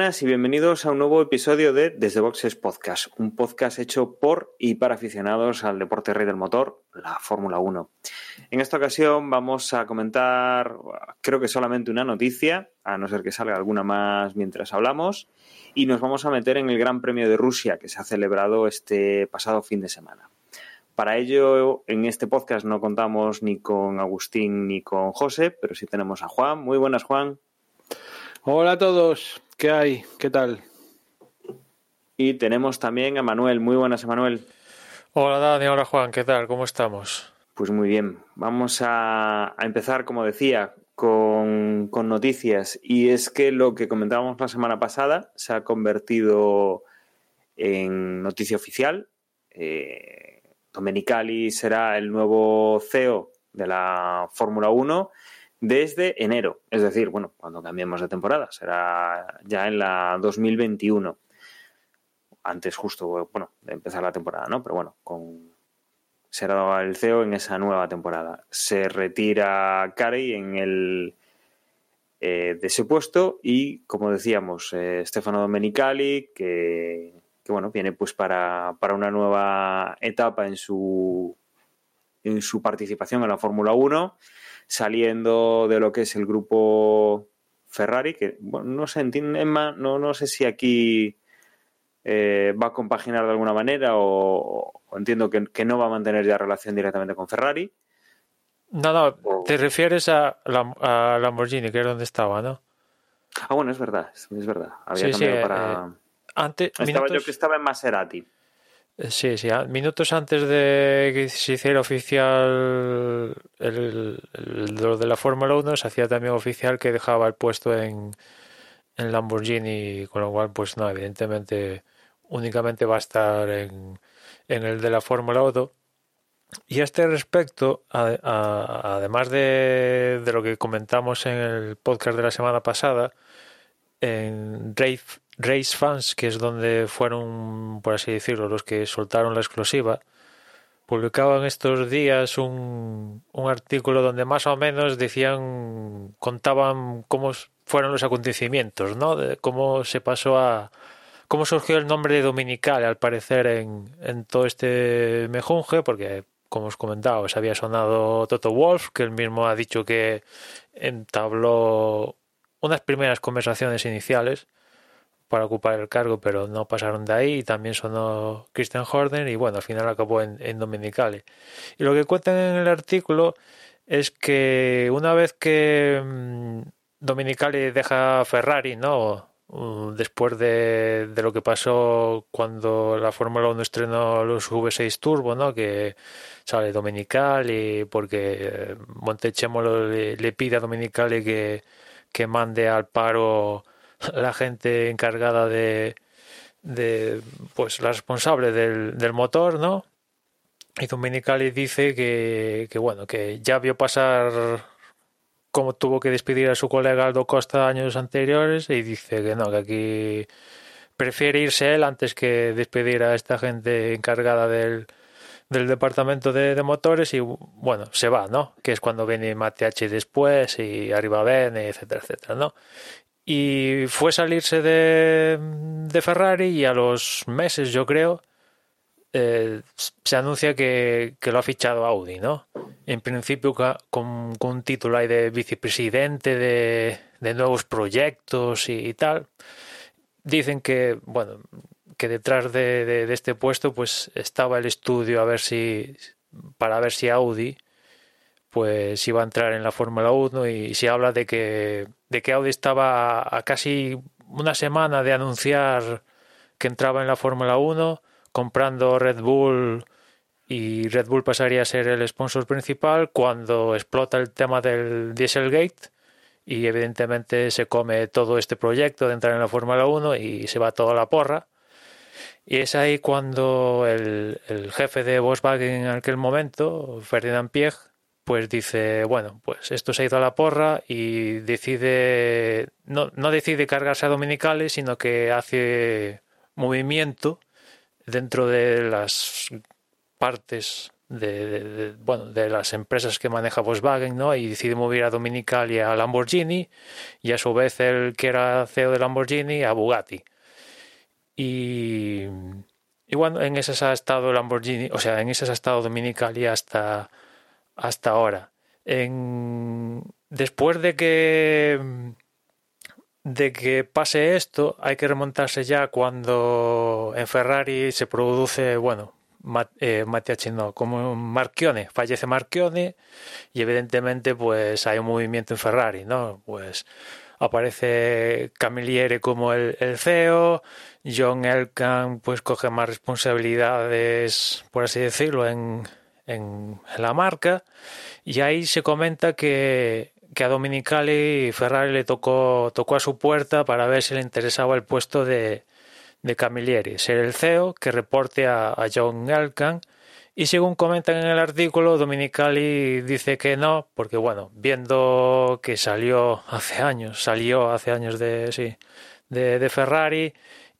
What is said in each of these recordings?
y bienvenidos a un nuevo episodio de Desde Boxes Podcast, un podcast hecho por y para aficionados al deporte rey del motor, la Fórmula 1. En esta ocasión vamos a comentar, creo que solamente una noticia, a no ser que salga alguna más mientras hablamos, y nos vamos a meter en el Gran Premio de Rusia que se ha celebrado este pasado fin de semana. Para ello, en este podcast no contamos ni con Agustín ni con José, pero sí tenemos a Juan. Muy buenas, Juan. Hola a todos, ¿qué hay? ¿Qué tal? Y tenemos también a Manuel. Muy buenas, Manuel. Hola Dani, hola Juan, ¿qué tal? ¿Cómo estamos? Pues muy bien. Vamos a, a empezar, como decía, con, con, noticias. Y es que lo que comentábamos la semana pasada se ha convertido en noticia oficial. Eh, Domenicali será el nuevo CEO de la Fórmula 1 desde enero, es decir, bueno, cuando cambiemos de temporada, será ya en la 2021, antes justo, bueno, de empezar la temporada, ¿no? Pero bueno, con será el CEO en esa nueva temporada. Se retira Carey en el eh, de ese puesto y, como decíamos, eh, Stefano Domenicali, que, que, bueno, viene pues para, para una nueva etapa en su en su participación en la Fórmula 1 saliendo de lo que es el grupo Ferrari, que bueno, no sé, Emma, no, no sé si aquí eh, va a compaginar de alguna manera o, o entiendo que, que, no va a mantener ya relación directamente con Ferrari. No, no, o... te refieres a, a, Lamborghini, que es donde estaba, ¿no? Ah, bueno, es verdad, es, es verdad. Había sí, cambiado sí, para... Eh, antes, estaba minutos... yo que estaba en Maserati. Sí, sí, minutos antes de que se hiciera oficial el, el, lo de la Fórmula 1, se hacía también oficial que dejaba el puesto en, en Lamborghini, con lo cual, pues no, evidentemente únicamente va a estar en, en el de la Fórmula 1. Y a este respecto, a, a, además de, de, lo que comentamos en el podcast de la semana pasada, en Race, Race Fans, que es donde fueron, por así decirlo, los que soltaron la exclusiva, publicaban estos días un, un artículo donde más o menos decían, contaban cómo fueron los acontecimientos, ¿no? Cómo se pasó a, cómo surgió el nombre de Dominical, al parecer, en, en todo este mejunje, porque, como os comentaba, os había sonado Toto Wolf, que él mismo ha dicho que entabló unas primeras conversaciones iniciales para ocupar el cargo, pero no pasaron de ahí. Y también sonó Christian Horner y bueno, al final acabó en, en Dominicali. Y lo que cuentan en el artículo es que una vez que mmm, Dominicali deja Ferrari, ¿no? después de, de, lo que pasó cuando la Fórmula 1 estrenó los V6 Turbo, ¿no? Que sale Dominicali porque Montechemolo le, le pide a Dominicali que, que mande al paro la gente encargada de, de pues la responsable del, del motor, ¿no? Y Dominicali dice que, que, bueno, que ya vio pasar cómo tuvo que despedir a su colega Aldo Costa años anteriores y dice que no, que aquí prefiere irse él antes que despedir a esta gente encargada del, del departamento de, motores y bueno, se va, ¿no? Que es cuando viene Mate H después y arriba Bene, etcétera, etcétera, ¿no? Y fue salirse de, de Ferrari y a los meses, yo creo, eh, se anuncia que, que, lo ha fichado Audi, ¿no? En principio con, con un título ahí de vicepresidente de, de nuevos proyectos y, y, tal. Dicen que, bueno, que detrás de, de, este puesto pues estaba el estudio a ver si para ver si Audi pues iba a entrar en la Fórmula 1 y se habla de que de que Audi estaba a casi una semana de anunciar que entraba en la Fórmula 1 comprando Red Bull y Red Bull pasaría a ser el sponsor principal cuando explota el tema del Dieselgate y evidentemente se come todo este proyecto de entrar en la Fórmula 1 y se va toda la porra. Y es ahí cuando el, el, jefe de Volkswagen en aquel momento, Ferdinand Piech, pues dice, bueno, pues esto se ha ido a la porra y decide, no, no decide cargarse a Dominicales, sino que hace movimiento dentro de las partes de, bueno, de las empresas que maneja Volkswagen, ¿no? Y decide mover a Dominicali a Lamborghini y a su vez el que era CEO de Lamborghini a Bugatti. Y, y bueno, en ese ha estado Lamborghini, o sea, en ese ha estado Dominicali hasta, hasta ahora. Después de que de que pase esto, hay que remontarse ya cuando en Ferrari se produce, bueno, eh, no, como Marchione, fallece Marchione y evidentemente pues hay un movimiento en Ferrari, ¿no? Pues aparece Camilliere como el, el CEO, John Elkann pues coge más responsabilidades, por así decirlo, en, en, la marca. Y ahí se comenta que, que a Dominicali Ferrari le tocó, tocó a su puerta para ver si le interesaba el puesto de, de Camilleri, ser el CEO que reporte a, John Elkann. Y según comentan en el artículo, Dominicali dice que no, porque bueno, viendo que salió hace años, salió hace años de, sí, de, de, Ferrari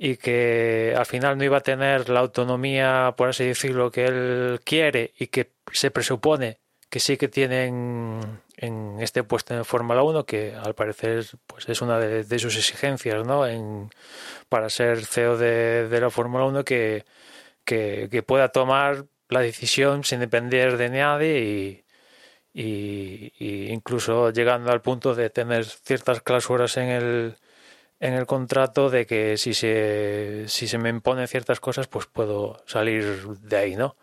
y que al final no iba a tener la autonomía, por así decirlo, que él quiere y que se presupone que sí que tienen en este puesto en Fórmula 1, que al parecer pues es una de, sus exigencias ¿no? en, para ser CEO de, la Fórmula 1, que, que, pueda tomar la decisión sin depender de nadie y, y, incluso llegando al punto de tener ciertas cláusulas en el, en el contrato de que si se, si se me imponen ciertas cosas, pues puedo salir de ahí, ¿no?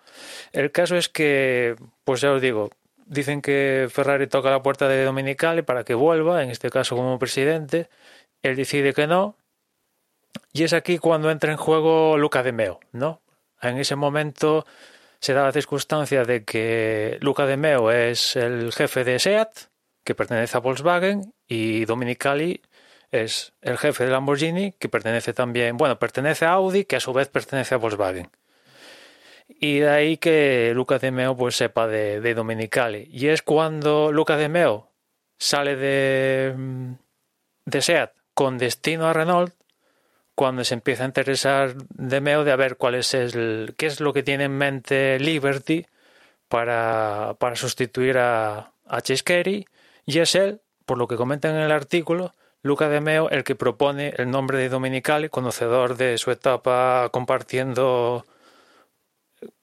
El caso es que, pues ya os digo, dicen que Ferrari toca la puerta de Dominicali para que vuelva, en este caso como presidente. Él decide que no. Y es aquí cuando entra en juego Luca de Meo, ¿no? En ese momento se da la circunstancia de que Luca de Meo es el jefe de SEAT, que pertenece a Volkswagen, y Dominicali es el jefe de Lamborghini, que pertenece también, bueno, pertenece a Audi, que a su vez pertenece a Volkswagen. Y de ahí que Luca de Meo pues sepa de, de Dominicali. Y es cuando Luca de Meo sale de, de SEAT con destino a Renault, cuando se empieza a interesar de Meo de a ver cuál es el, qué es lo que tiene en mente Liberty para, para sustituir a, a y es él, por lo que comentan en el artículo, Luca de Meo el que propone el nombre de Dominicali, conocedor de su etapa compartiendo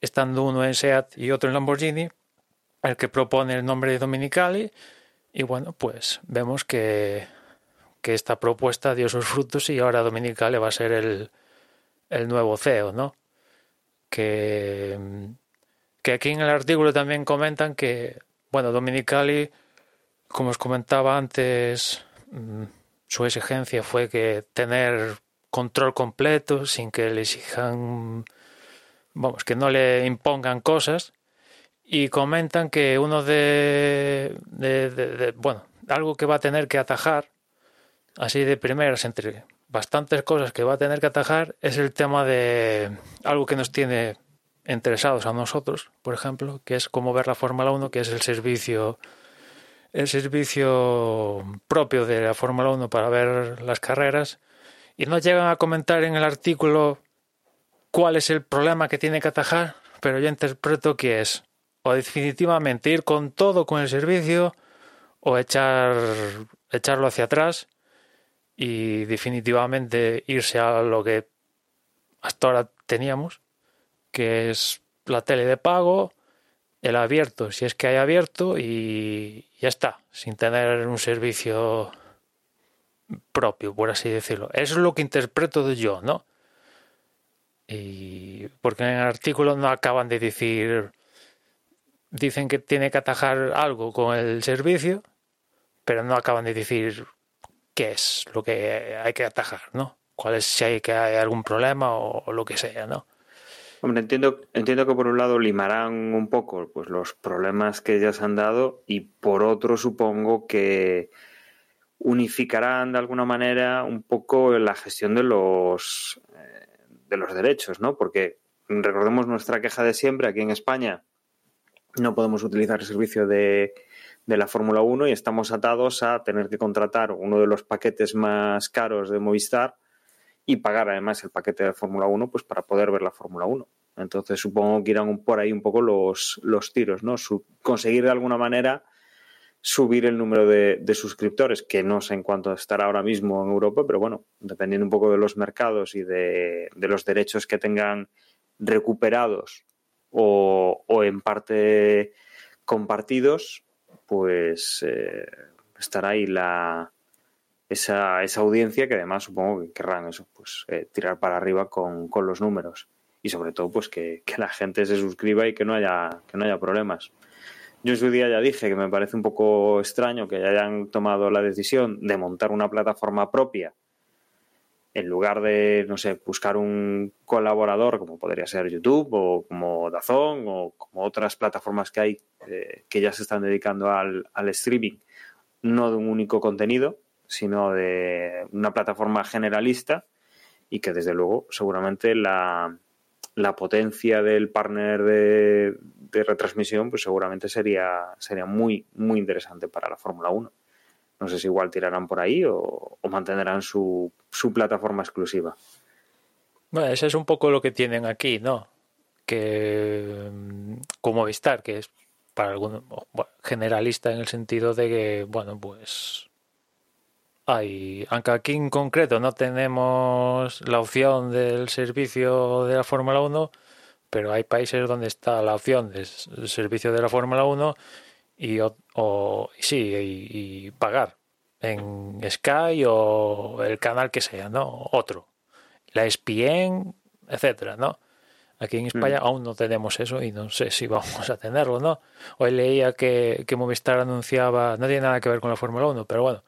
estando uno en SEAT y otro en Lamborghini, el que propone el nombre de Dominicali y bueno, pues vemos que, que esta propuesta dio sus frutos y ahora Dominicali va a ser el, el nuevo CEO, ¿no? Que, que aquí en el artículo también comentan que, bueno, Dominicali, como os comentaba antes, mm, su exigencia fue que tener control completo sin que le exijan vamos, que no le impongan cosas. Y comentan que uno de, bueno, algo que va a tener que atajar, así de primeras, entre bastantes cosas que va a tener que atajar, es el tema de algo que nos tiene interesados a nosotros, por ejemplo, que es cómo ver la Fórmula 1, que es el servicio el servicio propio de la Fórmula 1 para ver las carreras y no llegan a comentar en el artículo cuál es el problema que tiene que atajar, pero yo interpreto que es o definitivamente ir con todo con el servicio o echar echarlo hacia atrás y definitivamente irse a lo que hasta ahora teníamos, que es la tele de pago, el abierto, si es que hay abierto y ya está, sin tener un servicio propio, por así decirlo. Eso es lo que interpreto yo, ¿no? Y porque en el artículo no acaban de decir, dicen que tiene que atajar algo con el servicio, pero no acaban de decir qué es lo que hay que atajar, ¿no? Cuál es si hay que hay algún problema o, lo que sea, ¿no? Hombre, entiendo, entiendo que por un lado limarán un poco pues, los problemas que ya se han dado y por otro supongo que unificarán de alguna manera un poco la gestión de los de los derechos, ¿no? Porque recordemos nuestra queja de siempre aquí en España no podemos utilizar el servicio de, de la Fórmula 1 y estamos atados a tener que contratar uno de los paquetes más caros de Movistar y pagar además el paquete de Fórmula 1 pues para poder ver la Fórmula 1. Entonces supongo que irán por ahí un poco los, los tiros, ¿no? conseguir de alguna manera subir el número de, suscriptores, que no sé en cuánto estará ahora mismo en Europa, pero bueno, dependiendo un poco de los mercados y de, los derechos que tengan recuperados o, o en parte compartidos, pues eh, estará ahí la, esa, esa, audiencia que además supongo que querrán eso, pues eh, tirar para arriba con, con, los números y sobre todo pues que, que, la gente se suscriba y que no haya, que no haya problemas. Yo en su día ya dije que me parece un poco extraño que hayan tomado la decisión de montar una plataforma propia en lugar de, no sé, buscar un colaborador como podría ser YouTube o como Dazón o como otras plataformas que hay eh, que ya se están dedicando al, al, streaming, no de un único contenido, sino de una plataforma generalista y que desde luego seguramente la, la potencia del partner de, retransmisión pues seguramente sería, sería muy, muy interesante para la Fórmula 1. No sé si igual tirarán por ahí o, o mantendrán su, su, plataforma exclusiva. Bueno, eso es un poco lo que tienen aquí, ¿no? Que mm, como Movistar, que es para algunos generalista en el sentido de que, bueno, pues hay, aunque aquí en concreto no tenemos la opción del servicio de la Fórmula 1, pero hay países donde está la opción del servicio de la Fórmula 1 y o, sí y, pagar en Sky o el canal que sea, ¿no? Otro. La ESPN, etcétera, ¿no? Aquí en España mm. aún no tenemos eso y no sé si vamos a tenerlo, ¿no? Hoy leía que, que Movistar anunciaba, no tiene nada que ver con la Fórmula 1, pero bueno,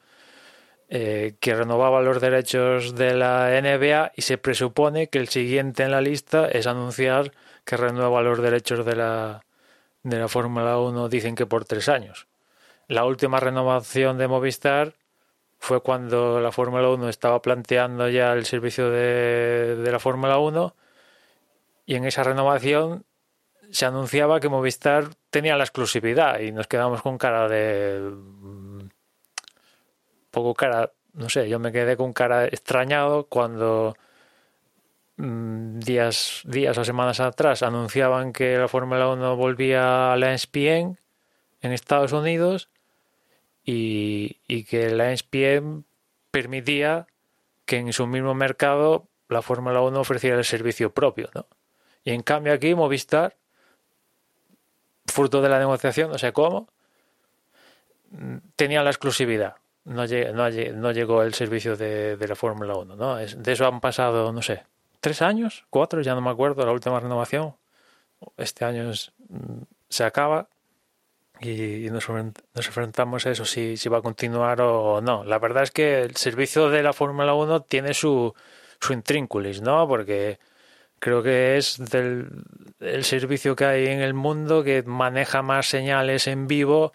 eh, que renovaba los derechos de la NBA y se presupone que el siguiente en la lista es anunciar que renueva los derechos de la, de la Fórmula 1 dicen que por tres años. La última renovación de Movistar fue cuando la Fórmula 1 estaba planteando ya el servicio de, de la Fórmula 1 y en esa renovación se anunciaba que Movistar tenía la exclusividad y nos quedamos con cara de poco cara, no sé, yo me quedé con cara extrañado cuando Mm, días, días o semanas atrás anunciaban que la Fórmula 1 volvía a la ESPN en Estados Unidos y, que la ESPN permitía que en su mismo mercado la Fórmula 1 ofreciera el servicio propio. ¿no? Y en cambio aquí Movistar, fruto de la negociación, no sé cómo, mm, tenía la exclusividad. No, no, llegó el servicio de, de la Fórmula 1. ¿no? De eso han pasado, no sé, tres años, cuatro, ya no me acuerdo, la última renovación. Este año mm, se acaba y nos, enfrentamos a eso, si, va a continuar o no. La verdad es que el servicio de la Fórmula 1 tiene su, su intrínculis, ¿no? Porque creo que es el servicio que hay en el mundo que maneja más señales en vivo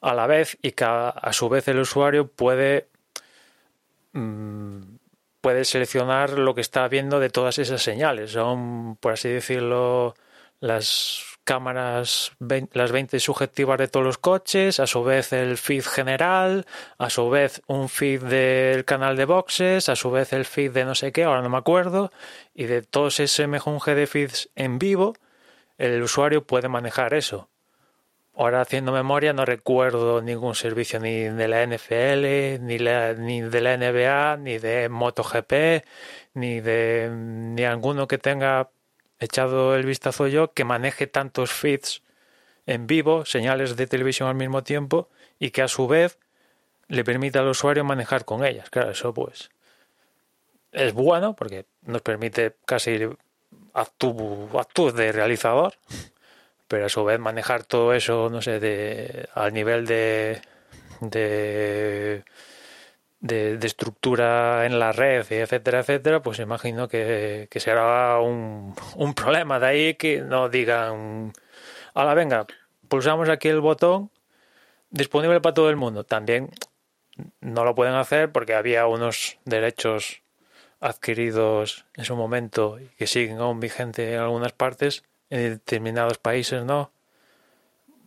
a la vez y que a, su vez el usuario puede mm, puede seleccionar lo que está viendo de todas esas señales. Son, por así decirlo, las cámaras, las 20 subjetivas de todos los coches, a su vez el feed general, a su vez un feed del canal de boxes, a su vez el feed de no sé qué, ahora no me acuerdo, y de todos ese mejunje de feeds en vivo, el usuario puede manejar eso. Ahora haciendo memoria no recuerdo ningún servicio ni de la NFL, ni, ni de la NBA, ni de MotoGP, ni de ni alguno que tenga echado el vistazo yo que maneje tantos feeds en vivo, señales de televisión al mismo tiempo y que a su vez le permita al usuario manejar con ellas. Claro, eso pues es bueno porque nos permite casi actúe de realizador pero a su vez manejar todo eso, no sé, de, al nivel de, de, de, estructura en la red, etcétera, etcétera, pues imagino que, que será un, un problema. De ahí que no digan, ahora venga, pulsamos aquí el botón disponible para todo el mundo. También no lo pueden hacer porque había unos derechos adquiridos en su momento y que siguen aún vigentes en algunas partes en determinados países, ¿no?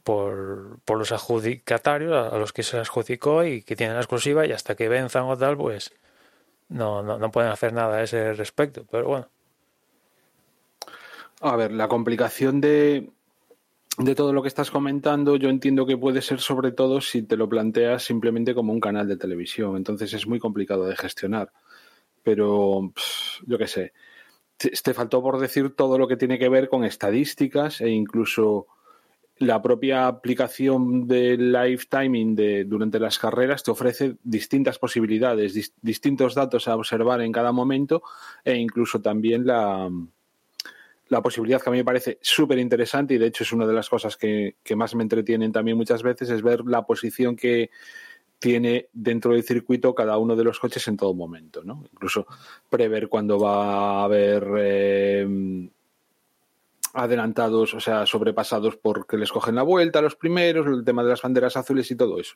por, por los adjudicatarios a los que se adjudicó y que tienen la exclusiva y hasta que venzan o tal, pues no, no, no pueden hacer nada a ese respecto. Pero bueno. A ver, la complicación de, de todo lo que estás comentando, yo entiendo que puede ser sobre todo si te lo planteas simplemente como un canal de televisión. Entonces es muy complicado de gestionar. Pero yo qué sé. Te, faltó por decir todo lo que tiene que ver con estadísticas e incluso la propia aplicación de live timing de, durante las carreras te ofrece distintas posibilidades, distintos datos a observar en cada momento e incluso también la, la posibilidad que a mí me parece súper interesante y de hecho es una de las cosas que, más me entretienen también muchas veces es ver la posición que tiene dentro del circuito cada uno de los coches en todo momento, ¿no? Incluso prever cuándo va a haber eh, adelantados, o sea, sobrepasados porque les cogen la vuelta a los primeros, el tema de las banderas azules y todo eso.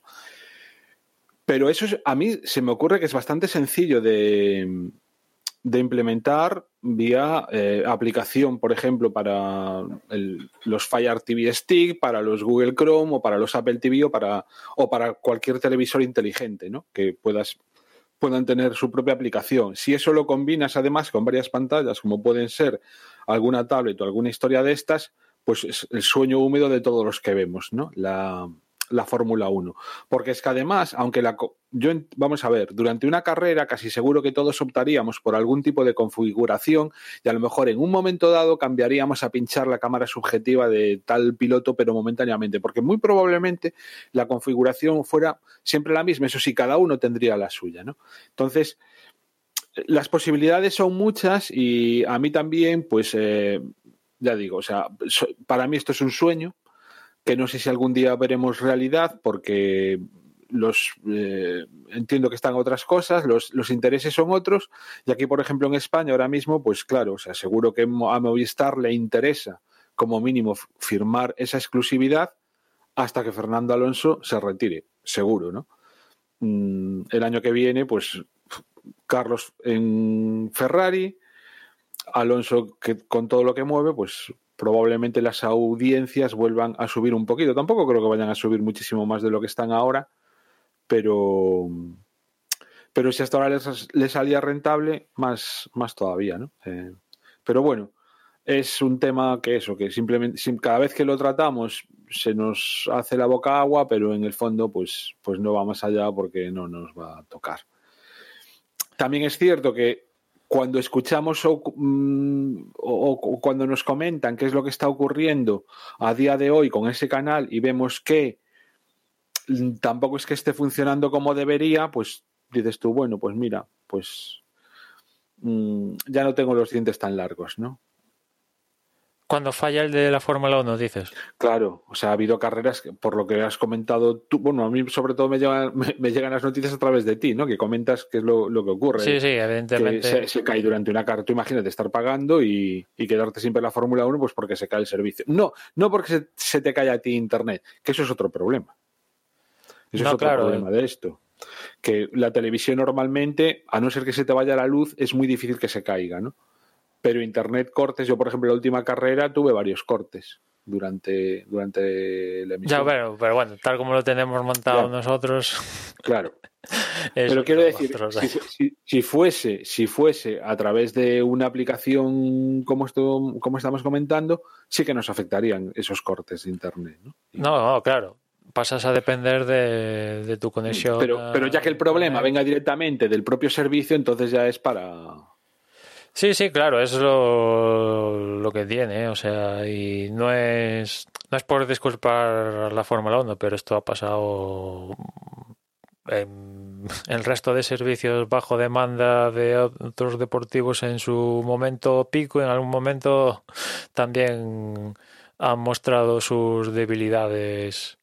Pero eso a mí se me ocurre que es bastante sencillo de, de implementar vía eh, aplicación, por ejemplo, para los Fire TV Stick, para los Google Chrome o para los Apple TV o para, o para cualquier televisor inteligente, ¿no? Que puedas, puedan tener su propia aplicación. Si eso lo combinas además con varias pantallas, como pueden ser alguna tablet o alguna historia de estas, pues es el sueño húmedo de todos los que vemos, ¿no? La, la Fórmula 1. Porque es que además, aunque la, yo, vamos a ver, durante una carrera casi seguro que todos optaríamos por algún tipo de configuración y a lo mejor en un momento dado cambiaríamos a pinchar la cámara subjetiva de tal piloto, pero momentáneamente, porque muy probablemente la configuración fuera siempre la misma, eso sí, cada uno tendría la suya, ¿no? Entonces, las posibilidades son muchas y a mí también, pues, eh, ya digo, o sea, para mí esto es un sueño, que no sé si algún día veremos realidad porque los eh, entiendo que están otras cosas, los, los, intereses son otros, y aquí, por ejemplo, en España ahora mismo, pues claro, o sea, seguro que a Movistar le interesa como mínimo firmar esa exclusividad hasta que Fernando Alonso se retire, seguro, ¿no? Mm, el año que viene, pues Carlos en Ferrari, Alonso que con todo lo que mueve, pues probablemente las audiencias vuelvan a subir un poquito. Tampoco creo que vayan a subir muchísimo más de lo que están ahora, pero, pero si hasta ahora les, salía rentable, más, más todavía, ¿no? Eh, pero bueno, es un tema que eso, que simplemente cada vez que lo tratamos se nos hace la boca agua, pero en el fondo pues, pues no va más allá porque no nos va a tocar. También es cierto que cuando escuchamos mm, o, cuando nos comentan qué es lo que está ocurriendo a día de hoy con ese canal y vemos que mm, tampoco es que esté funcionando como debería, pues dices tú, bueno, pues mira, pues mm, ya no tengo los dientes tan largos, ¿no? Cuando falla el de la Fórmula 1, dices. Claro, o sea, ha habido carreras, que, por lo que has comentado tú, bueno, a mí sobre todo me llegan, me, llegan las noticias a través de ti, ¿no? Que comentas qué es lo, que ocurre. Sí, sí, evidentemente. se, cae durante una carrera, tú imagínate estar pagando y, quedarte siempre en la Fórmula 1 pues porque se cae el servicio. No, no porque se, te cae a ti Internet, que eso es otro problema. Eso es otro problema de esto. Que la televisión normalmente, a no ser que se te vaya la luz, es muy difícil que se caiga, ¿no? Pero internet cortes, yo por ejemplo, la última carrera tuve varios cortes durante, durante la emisión. Ya, pero, pero bueno, tal como lo tenemos montado nosotros. Claro. pero quiero decir, si, fuese, si fuese a través de una aplicación como esto, como estamos comentando, sí que nos afectarían esos cortes de internet. No, no, claro pasas a depender de, de, tu conexión. Pero, pero ya que el problema venga directamente del propio servicio, entonces ya es para, Sí, sí, claro, es lo, lo que tiene, ¿eh? o sea, y no es, no es por disculpar la Fórmula 1, pero esto ha pasado en el resto de servicios bajo demanda de otros deportivos en su momento pico, en algún momento también han mostrado sus debilidades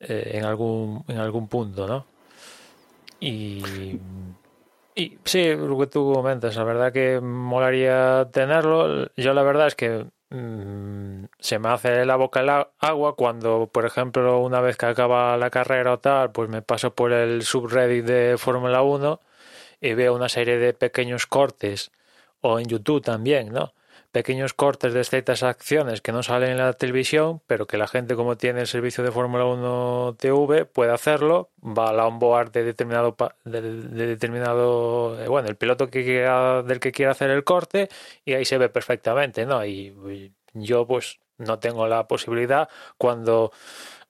eh, en algún en algún punto, ¿no? Y y sí, lo que tú comentas, la verdad que molaría tenerlo. Yo la verdad es que mm, se me hace la boca el agua cuando, por ejemplo, una vez que acaba la carrera o tal, pues me paso por el subreddit de Fórmula 1 y veo una serie de pequeños cortes, o en YouTube también, ¿no? Pequeños cortes de ciertas acciones que no salen en la televisión, pero que la gente como tiene el servicio de Fórmula 1 TV puede hacerlo, va a la onboard de determinado de, determinado eh, bueno, el piloto que quiera, del que quiera hacer el corte y ahí se ve perfectamente, ¿no? y yo pues no tengo la posibilidad cuando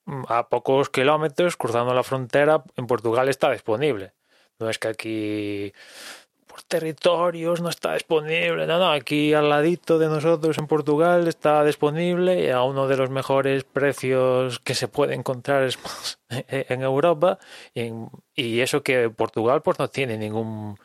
mm, a pocos kilómetros cruzando la frontera en Portugal está disponible. No es que aquí territorios no está disponible, no, no, aquí al ladito de nosotros en Portugal está disponible a uno de los mejores precios que se puede encontrar en Europa y, y eso que Portugal pues no tiene ningún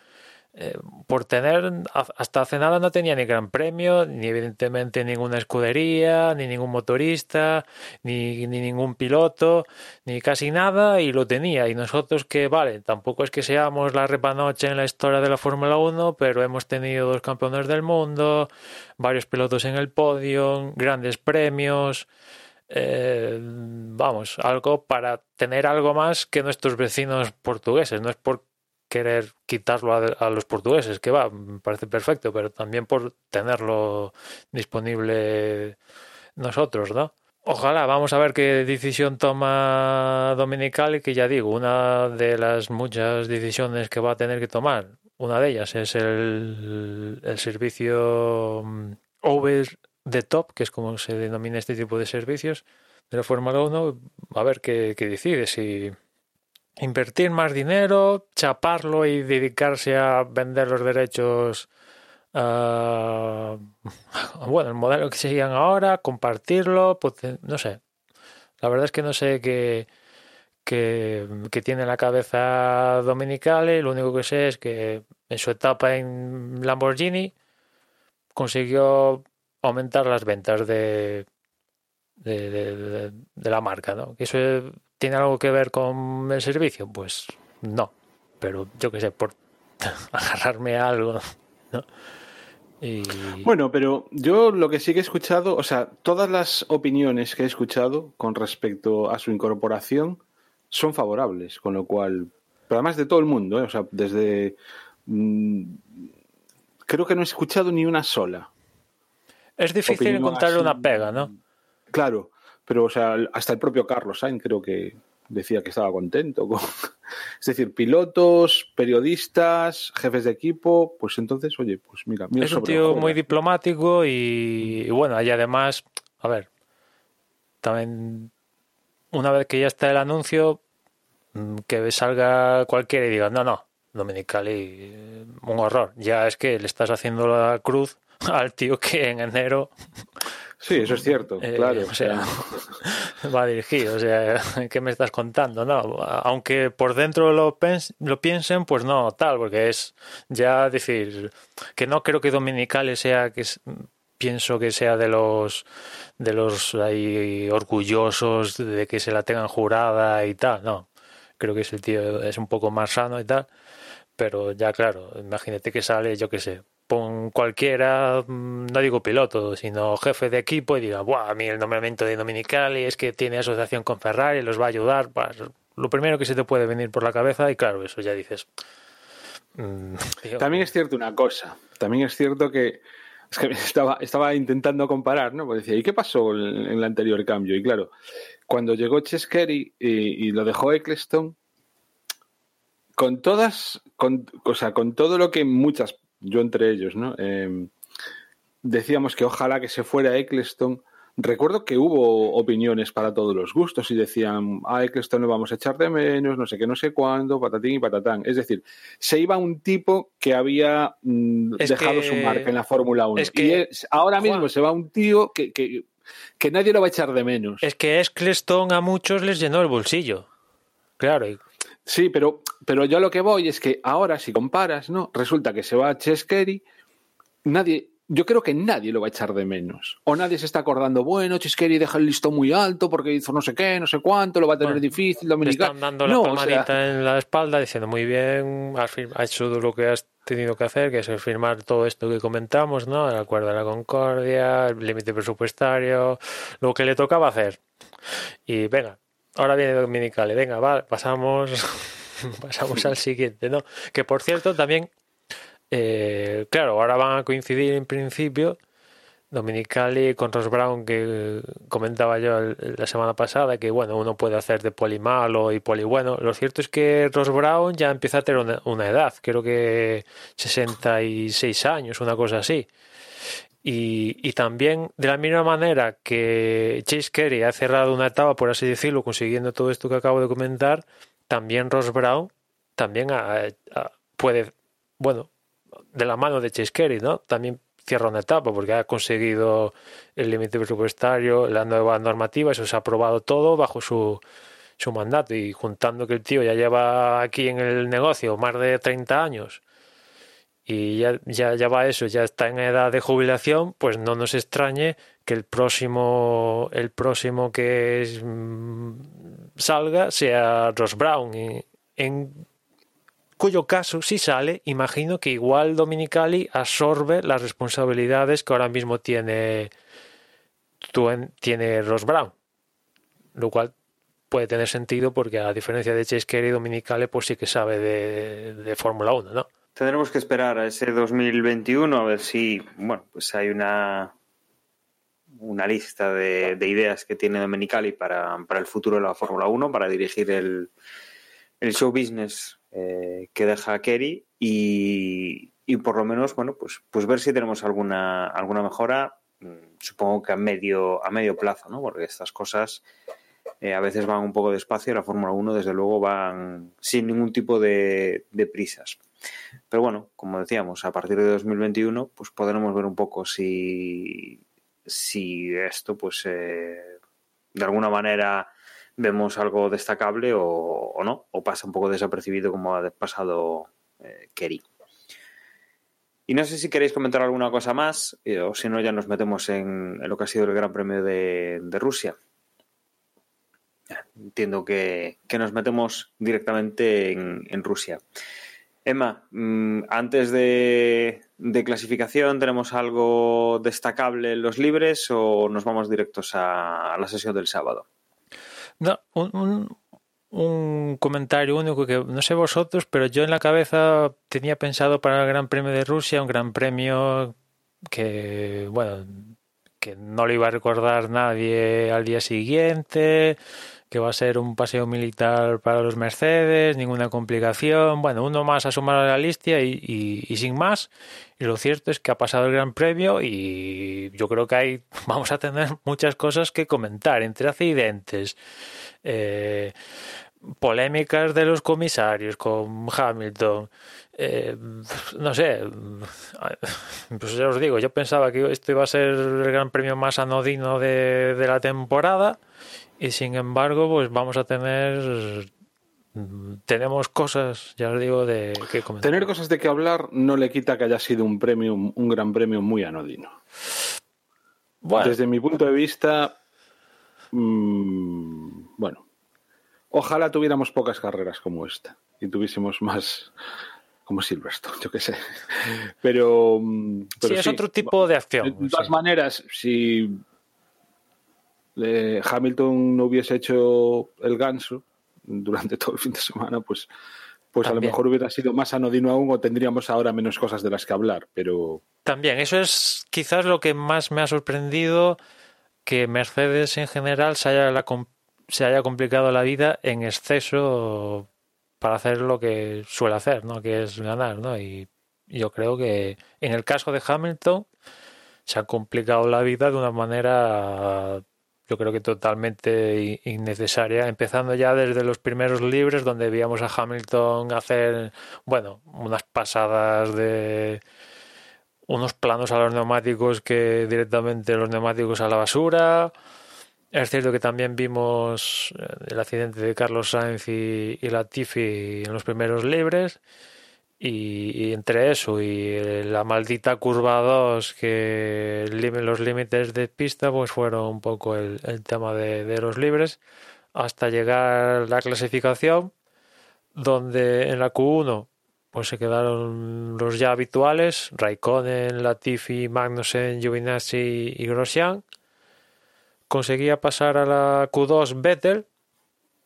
eh, por tener, hasta hace nada no tenía ni gran premio, ni evidentemente ninguna escudería, ni ningún motorista, ni, ni, ningún piloto, ni casi nada, y lo tenía. Y nosotros que, vale, tampoco es que seamos la repanoche en la historia de la Fórmula 1, pero hemos tenido dos campeones del mundo, varios pilotos en el podio, grandes premios. Eh, vamos, algo para tener algo más que nuestros vecinos portugueses. No es por querer quitarlo a, los portugueses, que va, me parece perfecto, pero también por tenerlo disponible nosotros, ¿no? Ojalá, vamos a ver qué decisión toma Dominical y que ya digo, una de las muchas decisiones que va a tener que tomar, una de ellas es el, servicio mm, over the top, que es como se denomina este tipo de servicios de la Fórmula 1, a ver qué decide, si invertir más dinero, chaparlo y dedicarse a vender los derechos. Uh, bueno, el modelo que seguían ahora, compartirlo, pues, no sé. La verdad es que no sé qué, qué, tiene la cabeza Dominicale. Lo único que sé es que en su etapa en Lamborghini consiguió aumentar las ventas de, de, la marca, ¿no? Que eso ¿Tiene algo que ver con el servicio? Pues no, pero yo qué sé, por agarrarme a algo. ¿no? Bueno, pero yo lo que sí que he escuchado, o sea, todas las opiniones que he escuchado con respecto a su incorporación son favorables, con lo cual, pero además de todo el mundo, ¿eh? o sea, desde... Mm, creo que no he escuchado ni una sola. Es difícil encontrarle una pega, ¿no? Claro, pero, o sea, hasta el propio Carlos Sainz creo que decía que estaba contento. Es decir, pilotos, periodistas, jefes de equipo, pues entonces, oye, pues mira. mira es un tío muy diplomático y, bueno, y además, a ver, también una vez que ya está el anuncio, mm, que salga cualquiera y diga, no, no, Dominicali, un horror. Ya es que le estás haciendo la cruz al tío que en enero Sí, eso es cierto, eh, claro. O sea, va dirigido, o sea, ¿qué me estás contando? No, aunque por dentro lo, lo piensen, pues no, tal, porque es ya decir que no creo que Dominicales sea que pienso que sea de los de los ahí orgullosos de que se la tengan jurada y tal, no. Creo que ese tío es un poco más sano y tal, pero ya claro, imagínate que sale, yo qué sé, pon cualquiera, mm, no digo piloto, sino jefe de equipo y diga, Buah, a mí el nombramiento de Dominicali es que tiene asociación con Ferrari, los va a ayudar. Pues, lo primero que se te puede venir por la cabeza y claro, eso ya dices. Mm, también es cierto una cosa, también es cierto que es que estaba, estaba intentando comparar, ¿no? Porque decía, ¿y qué pasó en, el anterior cambio? Y claro, cuando llegó Cheskeri y, y lo dejó Eccleston, con todas, con, o sea, con todo lo que muchas yo entre ellos, ¿no? Em, decíamos que ojalá que se fuera Eccleston. Recuerdo que hubo opiniones para todos los gustos y decían, a Eccleston lo vamos a echar de menos, no sé qué, no sé cuándo, patatín y patatán. Es decir, se iba un tipo que había mm, dejado su marca en la Fórmula 1. y ahora mismo se va un tío que, que, que, nadie lo va a echar de menos. Es que Eccleston a muchos les llenó el bolsillo. Claro, Sí, pero, pero yo a lo que voy es que ahora, si comparas, ¿no? Resulta que se va a Cheskeri, nadie, yo creo que nadie lo va a echar de menos. O nadie se está acordando, bueno, Cheskeri deja el listón muy alto porque hizo no sé qué, no sé cuánto, lo va a tener difícil, Dominicano. están dando la palmadita en la espalda diciendo, muy bien, has, hecho lo que has tenido que hacer, que es firmar todo esto que comentamos, ¿no? El acuerdo de la concordia, el límite presupuestario, lo que le tocaba hacer. Y venga, Ahora viene Dominicale, venga, va, pasamos, pasamos al siguiente, ¿no? Que por cierto, también, eh, claro, ahora van a coincidir en principio Dominicali con Ross Brown que comentaba yo la semana pasada que bueno uno puede hacer de poli malo y poli bueno. Lo cierto es que Ross Brown ya empieza a tener una, edad creo que 66 años una cosa así y, y, también de la misma manera que Chase Carey ha cerrado una etapa por así decirlo consiguiendo todo esto que acabo de comentar también Ross Brown también puede bueno de la mano de Chase Carey no también cierra una etapa porque ha conseguido el límite presupuestario, la nueva normativa, eso se ha aprobado todo bajo su, su mandato. Y juntando que el tío ya lleva aquí en el negocio más de 30 años y ya, ya, ya va eso, ya está en edad de jubilación, pues no nos extrañe que el próximo, el próximo que mm, salga sea Ross Brown. En cuyo caso, si sale, imagino que igual Dominicali absorbe las responsabilidades que ahora mismo tiene, tiene Ross Brown. Lo cual puede tener sentido porque a diferencia de Chase Carey, Dominicali pues sí que sabe de, Fórmula 1, ¿no? Tendremos que esperar a ese 2021 a ver si, bueno, pues hay una una lista de, ideas que tiene Dominicali para, para el futuro de la Fórmula 1, para dirigir el, el show business eh, que deja Kerry y, y, por lo menos, bueno, pues, pues ver si tenemos alguna, alguna mejora, mm, supongo que a medio, a medio plazo, ¿no? Porque estas cosas eh, a veces van un poco despacio y la Fórmula 1 desde luego van sin ningún tipo de, prisas. Pero bueno, como decíamos, a partir de 2021 pues podremos ver un poco si, si esto pues eh, de alguna manera vemos algo destacable o, no, o pasa un poco desapercibido como ha pasado eh, Kerry. Y no sé si queréis comentar alguna cosa más, eh, o si no, ya nos metemos en, lo que ha sido el Gran Premio de, Rusia. Entiendo que, nos metemos directamente en, Rusia. Emma, mm, antes de, clasificación, ¿tenemos algo destacable en los libres o nos vamos directos a la sesión del sábado? No, un, un, comentario único que no sé vosotros, pero yo en la cabeza tenía pensado para el Gran Premio de Rusia un Gran Premio que, bueno, que no lo iba a recordar nadie al día siguiente, que va a ser un paseo militar para los Mercedes, ninguna complicación, bueno, uno más a sumar a la lista y, y, sin más. Y lo cierto es que ha pasado el Gran Premio y yo creo que hay, vamos a tener muchas cosas que comentar, entre accidentes, eh, polémicas de los comisarios con Hamilton. Eh, no sé, pues ya os digo, yo pensaba que esto iba a ser el gran premio más anodino de, de la temporada y sin embargo, pues vamos a tener tenemos cosas, ya os digo, de que comentar. Tener cosas de que hablar no le quita que haya sido un premio, un gran premio muy anodino. Desde mi punto de vista, mmm, bueno, ojalá tuviéramos pocas carreras como esta y tuviésemos más como Silverstone, yo qué sé. Pero, mm, sí, es otro tipo de acción. De todas maneras, si Hamilton no hubiese hecho el ganso durante todo el fin de semana, pues, pues a lo mejor hubiera sido más anodino aún o tendríamos ahora menos cosas de las que hablar, pero... También, eso es quizás lo que más me ha sorprendido, que Mercedes en general se haya, se haya complicado la vida en exceso para hacer lo que suele hacer, ¿no? que es ganar. ¿no? Y yo creo que en el caso de Hamilton se ha complicado la vida de una manera yo creo que totalmente innecesaria, empezando ya desde los primeros libres donde veíamos a Hamilton hacer, bueno, unas pasadas de unos planos a los neumáticos que directamente los neumáticos a la basura. Es cierto que también vimos eh, el accidente de Carlos Sainz y, y Latifi en los primeros libres. Y, entre eso y la maldita curva 2 que los límites de pista pues fueron un poco el, tema de, los libres hasta llegar la clasificación donde en la Q1 pues se quedaron los ya habituales Raikkonen, Latifi, Magnussen, Giovinazzi y Grosjean. Conseguía pasar a la Q2 Vettel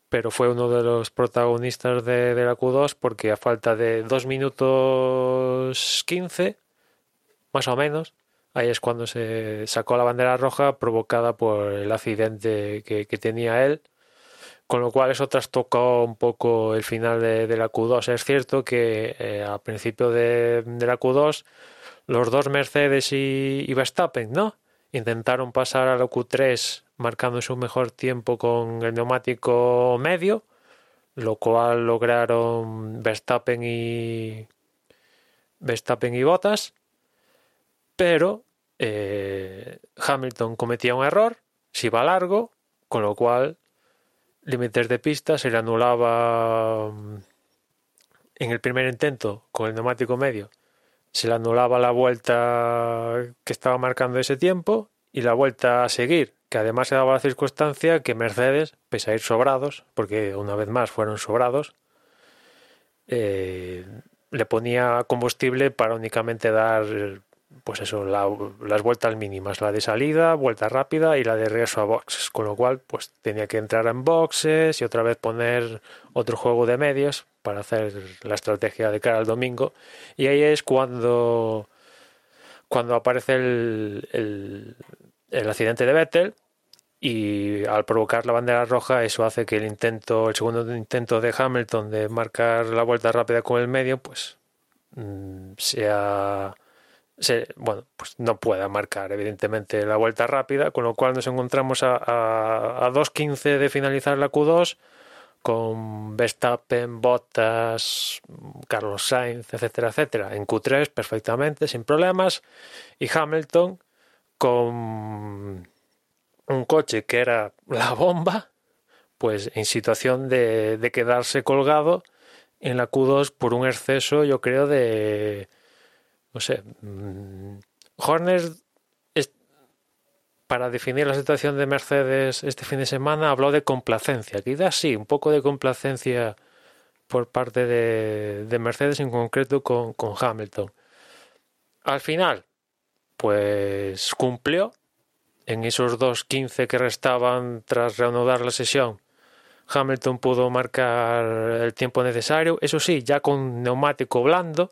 pero fue uno de los protagonistas de, la Q2 porque a falta de 2 minutos 15, más o menos, Ahí es cuando se sacó la bandera roja provocada por el accidente que, tenía él, con lo cual eso trastocó un poco el final de, la Q2. Es cierto que eh, al principio de, la Q2 los dos Mercedes y, y, Verstappen, ¿no? Intentaron pasar a la Q3 marcando su mejor tiempo con el neumático medio, lo cual lograron Verstappen y Verstappen y Bottas, pero eh, Hamilton cometía un error, si va largo, con lo cual límites de pista se le anulaba mm, en el primer intento con el neumático medio, se le anulaba la vuelta que estaba marcando ese tiempo y la vuelta a seguir, que además se daba la circunstancia que Mercedes, pese a ir sobrados, porque una vez más fueron sobrados, eh, le ponía combustible para únicamente dar pues eso, las vueltas mínimas, la de salida, vuelta rápida y la de regreso a boxes, con lo cual pues tenía que entrar en boxes y otra vez poner otro juego de medios para hacer la estrategia de cara al domingo. Y ahí es cuando cuando aparece el, el, el accidente de Vettel y al provocar la bandera roja eso hace que el intento el segundo intento de Hamilton de marcar la vuelta rápida con el medio pues mm, sea bueno pues no pueda marcar evidentemente la vuelta rápida con lo cual nos encontramos a, a, a 2.15 de finalizar la Q2 con Verstappen, Bottas, Carlos Sainz, etcétera, etcétera, en Q3 perfectamente, sin problemas, y Hamilton con un coche que era la bomba, pues en situación de, de quedarse colgado en la Q2 por un exceso, yo creo, de. No sé. Mm, Horner, para definir la situación de Mercedes este fin de semana, habló de complacencia. Quizás sí, un poco de complacencia por parte de, de Mercedes, en concreto con, con Hamilton. Al final, pues cumplió en esos dos 15 que restaban tras reanudar la sesión, Hamilton pudo marcar el tiempo necesario, eso sí, ya con neumático blando,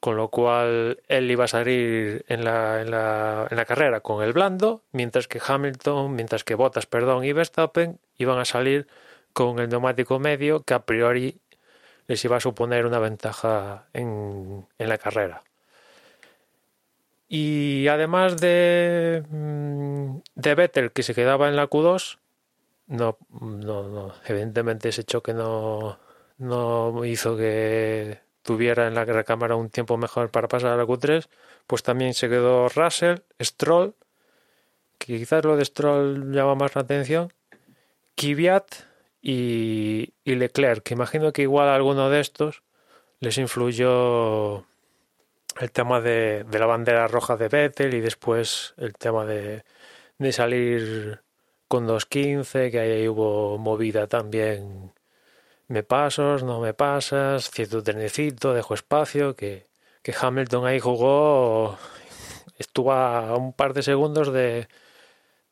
con lo cual él iba a salir en la, en la, en la carrera con el blando, mientras que Hamilton, mientras que Bottas, perdón, y Verstappen iban a salir con el neumático medio, que a priori les iba a suponer una ventaja en, en la carrera. Y además de, mm, de Vettel, que se quedaba en la Q2, no, no, no, evidentemente ese choque no, no hizo que tuviera en la recámara un tiempo mejor para pasar a la Q3, pues también se quedó Russell, Stroll, que quizás lo de Stroll llama más la atención, Kvyat y, Leclerc, que imagino que igual a alguno de estos les influyó el tema de, de, la bandera roja de Vettel y después el tema de, de salir con 2.15, que ahí hubo movida también. Me pasos, no me pasas, cierto trenecito, dejo espacio, que, que Hamilton ahí jugó, estuvo a un par de segundos de,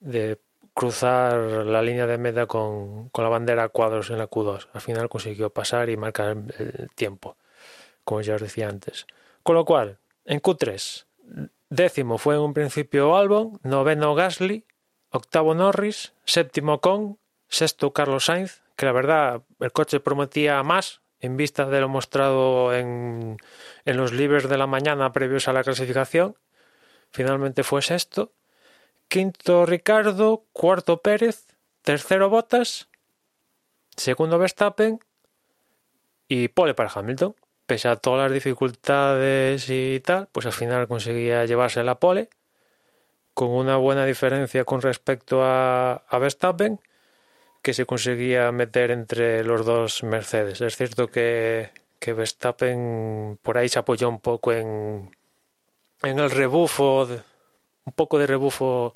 de cruzar la línea de meta con, con, la bandera cuadros en la Q2. Al final consiguió pasar y marcar el tiempo, como ya os decía antes. Con lo cual, en Q3, décimo fue en un principio Albon, noveno Gasly, octavo Norris, séptimo Kong, sexto Carlos Sainz, que la verdad el coche prometía más en vista de lo mostrado en, en los libres de la mañana previos a la clasificación. Finalmente fue sexto. Quinto Ricardo, cuarto Pérez, tercero Bottas, segundo Verstappen. Y pole para Hamilton. Pese a todas las dificultades y tal, pues al final conseguía llevarse la pole con una buena diferencia con respecto a, a Verstappen que se conseguía meter entre los dos Mercedes. Es cierto que, que Verstappen por ahí se apoyó un poco en, en el rebufo, un poco de rebufo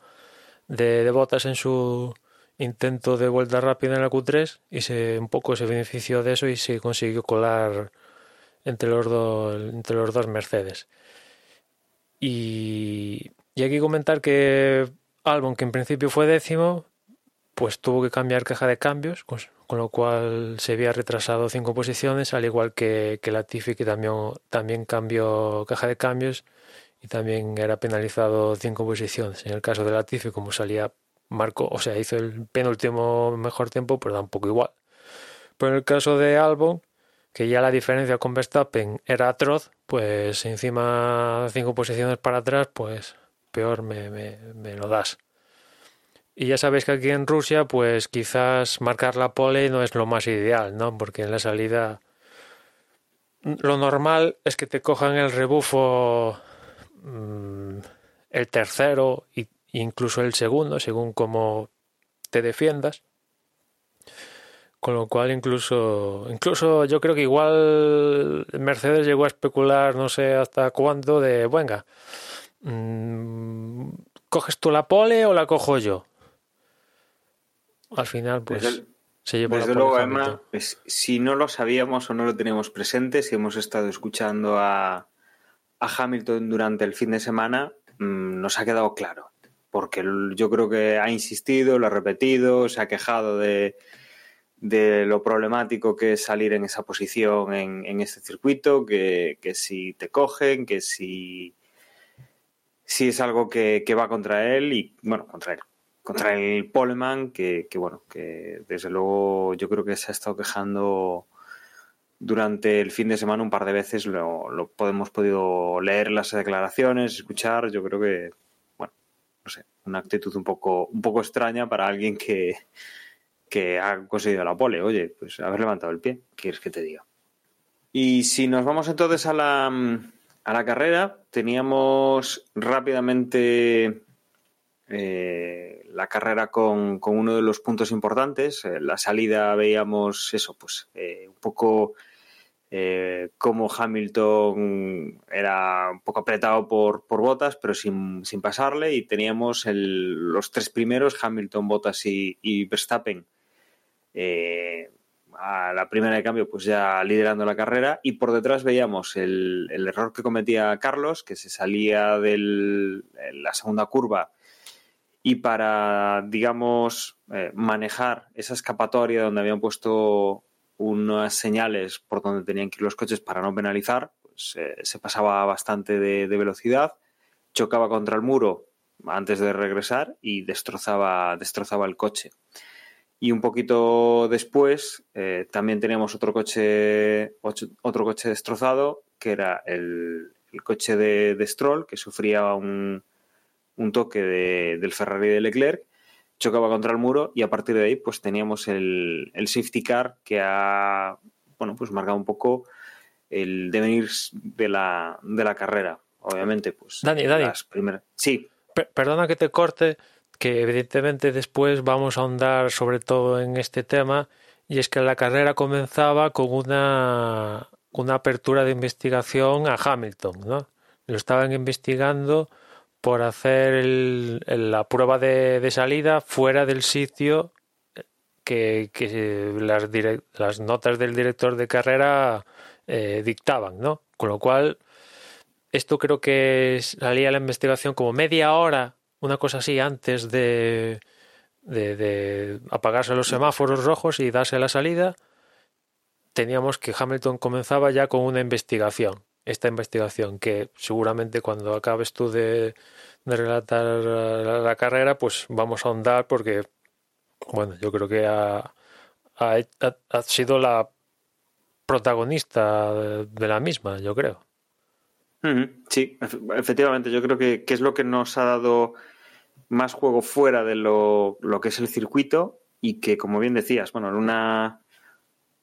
de, botas en su intento de vuelta rápida en la Q3 y se un poco se benefició de eso y se consiguió colar entre los, dos, entre los dos Mercedes. Y, y aquí comentar que Albon, que en principio fue décimo, pues tuvo que cambiar caja de cambios, con, con lo cual se había retrasado cinco posiciones, al igual que, que Latifi, que también, también cambió caja de cambios y también era penalizado cinco posiciones. En el caso de Latifi, como salía Marco, o sea, hizo el penúltimo mejor tiempo, pues da un poco igual. Pero en el caso de Albon, que ya la diferencia con Verstappen era atroz, pues encima cinco posiciones para atrás, pues peor me, lo das. Y ya sabéis que aquí en Rusia, pues quizás marcar la pole no es lo más ideal, ¿no? Porque en la salida lo normal es que te cojan el rebufo mm, el tercero e incluso el segundo, según cómo te defiendas. Con lo cual incluso, incluso yo creo que igual Mercedes llegó a especular no sé hasta cuándo de, venga, mm, ¿coges tú la pole o la cojo yo? Al final, pues se llevó desde luego, Emma, pues, si no lo sabíamos o no lo teníamos presente, si hemos estado escuchando a, a Hamilton durante el fin de semana, mm, nos ha quedado claro. Porque yo creo que ha insistido, lo ha repetido, se ha quejado de, de lo problemático que es salir en esa posición en, este circuito, que, si te cogen, que si, si es algo que, va contra él y, bueno, contra él, contra el Poleman, que, bueno, que desde luego yo creo que se ha estado quejando durante el fin de semana un par de veces, lo, lo hemos podido leer las declaraciones, escuchar, yo creo que, bueno, no sé, una actitud un poco, un poco extraña para alguien que que ha conseguido la pole. Oye, pues haber levantado el pie, quieres que te diga? Y si nos vamos entonces a la, a la carrera, teníamos rápidamente eh, la carrera con, uno de los puntos importantes. En la salida veíamos eso, pues eh, un poco eh, como Hamilton era un poco apretado por, por Botas, pero sin, pasarle, y teníamos los tres primeros, Hamilton, Botas y Verstappen, eh, a la primera de cambio, pues ya liderando la carrera. Y por detrás veíamos el, error que cometía Carlos, que se salía de la segunda curva y para, digamos, eh, manejar esa escapatoria donde habían puesto unas señales por donde tenían que ir los coches para no penalizar, pues eh, se pasaba bastante de, velocidad, chocaba contra el muro antes de regresar y destrozaba, destrozaba el coche. Y un poquito después eh, también teníamos otro coche, otro coche destrozado, que era el, coche de, Stroll, que sufría un, toque del Ferrari de Leclerc, chocaba contra el muro y a partir de ahí pues teníamos el, safety car que ha bueno, pues marcado un poco el devenir de la, de la carrera. Obviamente, pues Dani, Dani, las primeras... Sí. perdona que te corte, que evidentemente después vamos a ahondar sobre todo en este tema, y es que la carrera comenzaba con una, una apertura de investigación a Hamilton, ¿no? Lo estaban investigando por hacer la prueba de, salida fuera del sitio que, las, las, notas del director de carrera eh, dictaban, ¿no? Con lo cual, esto creo que salía la investigación como media hora una cosa así antes de, de, apagarse los semáforos rojos y darse la salida, teníamos que Hamilton comenzaba ya con una investigación. Esta investigación que seguramente cuando acabes tú de, relatar la, carrera, pues vamos a ahondar porque, bueno, yo creo que ha, ha, sido la protagonista de, la misma, yo creo. Sí, efectivamente, yo creo que, es lo que nos ha dado más juego fuera de lo, que es el circuito y que, como bien decías, bueno, una,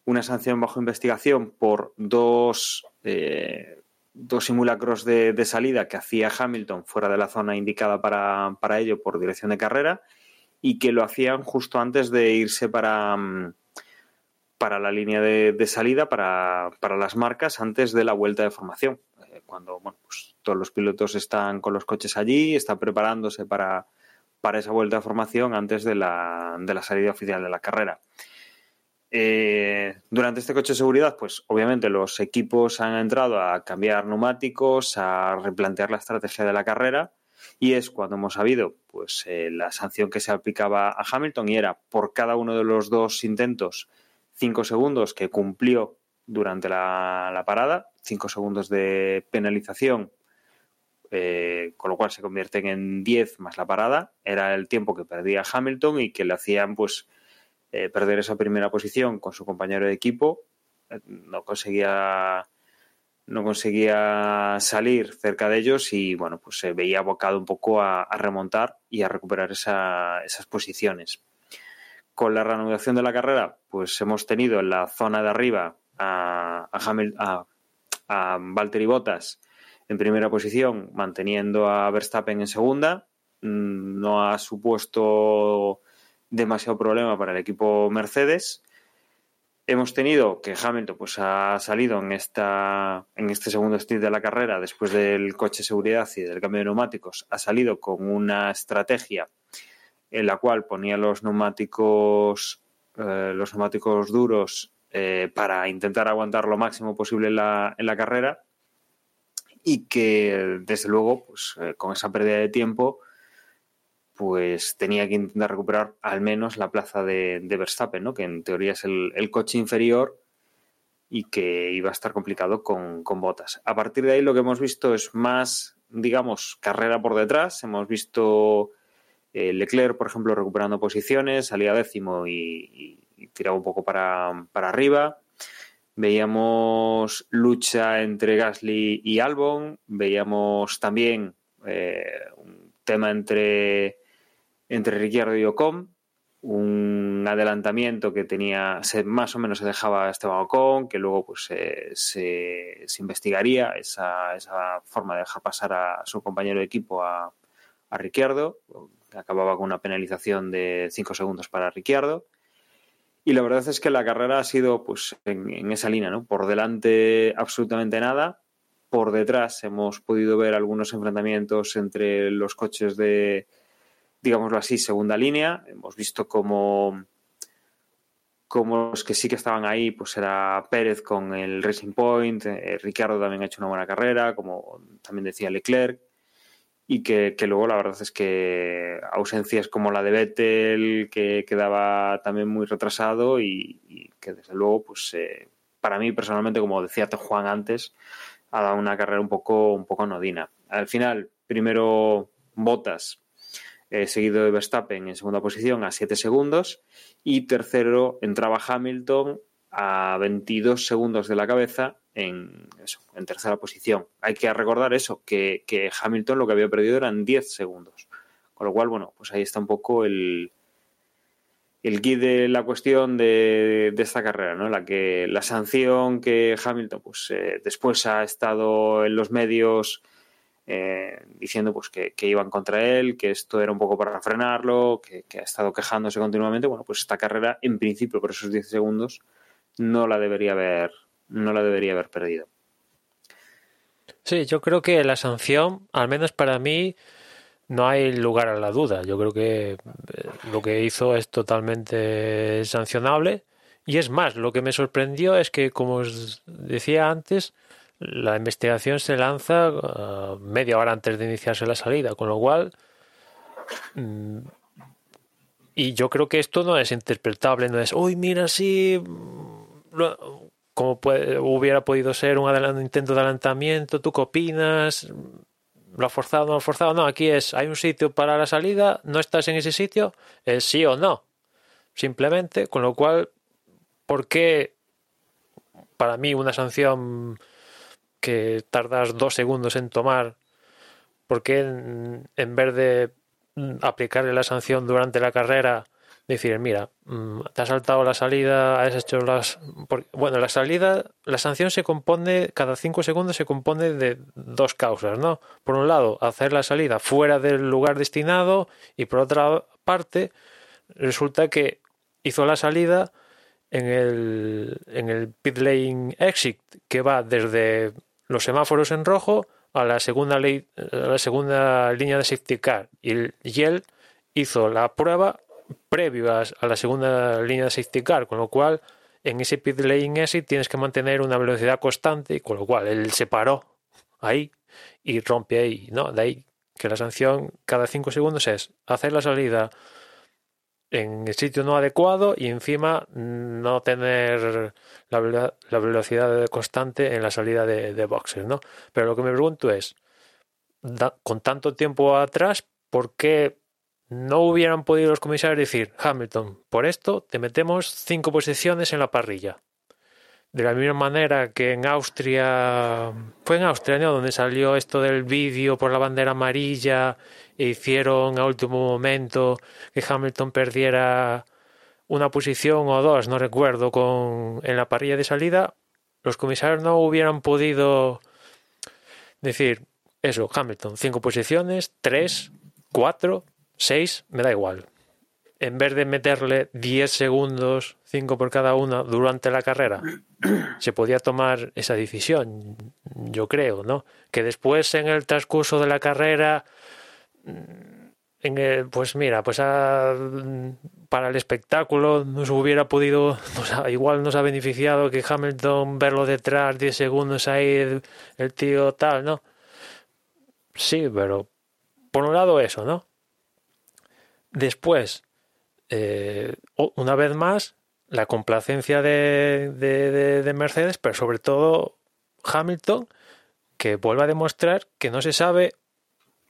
una sanción bajo investigación por dos, eh, dos simulacros de, salida que hacía Hamilton fuera de la zona indicada para, para, ello por dirección de carrera y que lo hacían justo antes de irse para, para la línea de, salida, para, para, las marcas, antes de la vuelta de formación. Eh, cuando bueno, pues, todos los pilotos están con los coches allí, están preparándose para, para esa vuelta de formación antes de la, de la salida oficial de la carrera. Eh, durante este coche de seguridad, pues obviamente los equipos han entrado a cambiar neumáticos, a replantear la estrategia de la carrera y es cuando hemos sabido pues eh, la sanción que se aplicaba a Hamilton y era por cada uno de los dos intentos cinco segundos que cumplió durante la, la parada, cinco segundos de penalización eh, con lo cual se convierten en 10 más la parada. Era el tiempo que perdía Hamilton y que le hacían pues eh, perder esa primera posición con su compañero de equipo. Eh, no conseguía no conseguía salir cerca de ellos y bueno, pues se veía abocado un poco a, remontar y a recuperar esas posiciones. Con la reanudación de la carrera, pues hemos tenido en la zona de arriba a, a, a Valtteri Bottas en primera posición, manteniendo a Verstappen en segunda. Mm, no ha supuesto demasiado problema para el equipo Mercedes. Hemos tenido que Hamilton pues, ha salido en, esta, en este segundo stint de la carrera, después del coche seguridad y del cambio de neumáticos, ha salido con una estrategia en la cual ponía los neumáticos, eh, los neumáticos duros eh, para intentar aguantar lo máximo posible en la, en la carrera y que desde luego pues, eh, con esa pérdida de tiempo pues tenía que intentar recuperar al menos la plaza de, Verstappen, ¿no? que en teoría es el, coche inferior y que iba a estar complicado con, botas. A partir de ahí lo que hemos visto es más, digamos, carrera por detrás. Hemos visto eh, Leclerc, por ejemplo, recuperando posiciones, salía décimo y, tiraba un poco para, para arriba. Veíamos lucha entre Gasly y Albon, veíamos también eh, un tema entre, entre Ricciardo y Ocon, un adelantamiento que tenía, más o menos se dejaba Esteban Ocon, que luego pues se, investigaría esa, forma de dejar pasar a su compañero de equipo a, a Ricciardo, acababa con una penalización de 5 segundos para Ricciardo. Y la verdad es que la carrera ha sido pues en, esa línea, ¿no? Por delante absolutamente nada. Por detrás hemos podido ver algunos enfrentamientos entre los coches de, digámoslo así, segunda línea. Hemos visto como los que sí que estaban ahí, pues era Pérez con el Racing Point, eh, Ricardo también ha hecho una buena carrera, como también decía Leclerc y que, luego la verdad es que ausencias como la de Vettel, que quedaba también muy retrasado y, que desde luego, pues eh, para mí personalmente, como decía Juan antes, ha dado una carrera un poco, un poco nodina. Al final, primero Botas, eh, seguido de Verstappen en segunda posición a 7 segundos y tercero entraba Hamilton a 22 segundos de la cabeza en, en tercera posición. Hay que recordar eso, que, Hamilton lo que había perdido eran 10 segundos. Con lo cual, bueno, pues ahí está un poco el, el guía de la cuestión de, esta carrera, ¿no? La que la sanción que Hamilton, pues eh, después ha estado en los medios eh, diciendo pues que, iban contra él, que esto era un poco para frenarlo, que, que, ha estado quejándose continuamente. Bueno, pues esta carrera, en principio, por esos 10 segundos, no la debería haber, no la debería haber perdido. Sí, yo creo que la sanción, al menos para mí, no hay lugar a la duda. Yo creo que eh, lo que hizo es totalmente sancionable. Y es más, lo que me sorprendió es que, como os decía antes, la investigación se lanza uh, media hora antes de iniciarse la salida, con lo cual. Mm, y yo creo que esto no es interpretable, no es, uy, mira, sí, como hubiera podido ser un intento de adelantamiento, ¿tú qué opinas? ¿Lo ha forzado no ha forzado? No, aquí es, hay un sitio para la salida, no estás en ese sitio, es sí o no. Simplemente, con lo cual, ¿por qué para mí una sanción que tardas dos segundos en tomar, ¿por qué en, vez de aplicarle la sanción durante la carrera, decir, mira, mm, te has saltado la salida, has hecho las... Bueno, la salida, la sanción se compone, cada cinco segundos se compone de dos causas, ¿no? Por un lado, hacer la salida fuera del lugar destinado y por otra parte, resulta que hizo la salida en el, en el pit lane exit, que va desde los semáforos en rojo a la segunda, ley, a la segunda línea de safety car y, y él hizo la prueba previo a, la segunda línea de safety car, con lo cual en ese pit lane exit tienes que mantener una velocidad constante, con lo cual él se paró ahí y rompe ahí, ¿no? De ahí que la sanción cada 5 segundos es hacer la salida en el sitio no adecuado y encima no tener la, velocidad constante en la salida de, de boxes, ¿no? Pero lo que me pregunto es, con tanto tiempo atrás, ¿por qué no hubieran podido los comisarios decir, Hamilton, por esto te metemos cinco posiciones en la parrilla? De la misma manera que en Austria, fue en Austria, ¿no? Donde salió esto del vídeo por la bandera amarilla e hicieron a último momento que Hamilton perdiera una posición o dos, no recuerdo, con en la parrilla de salida, los comisarios no hubieran podido decir eso, Hamilton, cinco posiciones, tres, cuatro, seis, me da igual. En vez de meterle diez segundos, cinco por cada una durante la carrera, se podía tomar esa decisión, yo creo, ¿no? Que después en el transcurso de la carrera en pues mira, pues para el espectáculo nos hubiera podido, igual nos ha beneficiado que Hamilton verlo detrás 10 segundos ahí, el, tío tal, ¿no? Sí, pero por un lado eso, ¿no? Después, eh, una vez más, la complacencia de, de, de Mercedes, pero sobre todo Hamilton, que vuelve a demostrar que no se sabe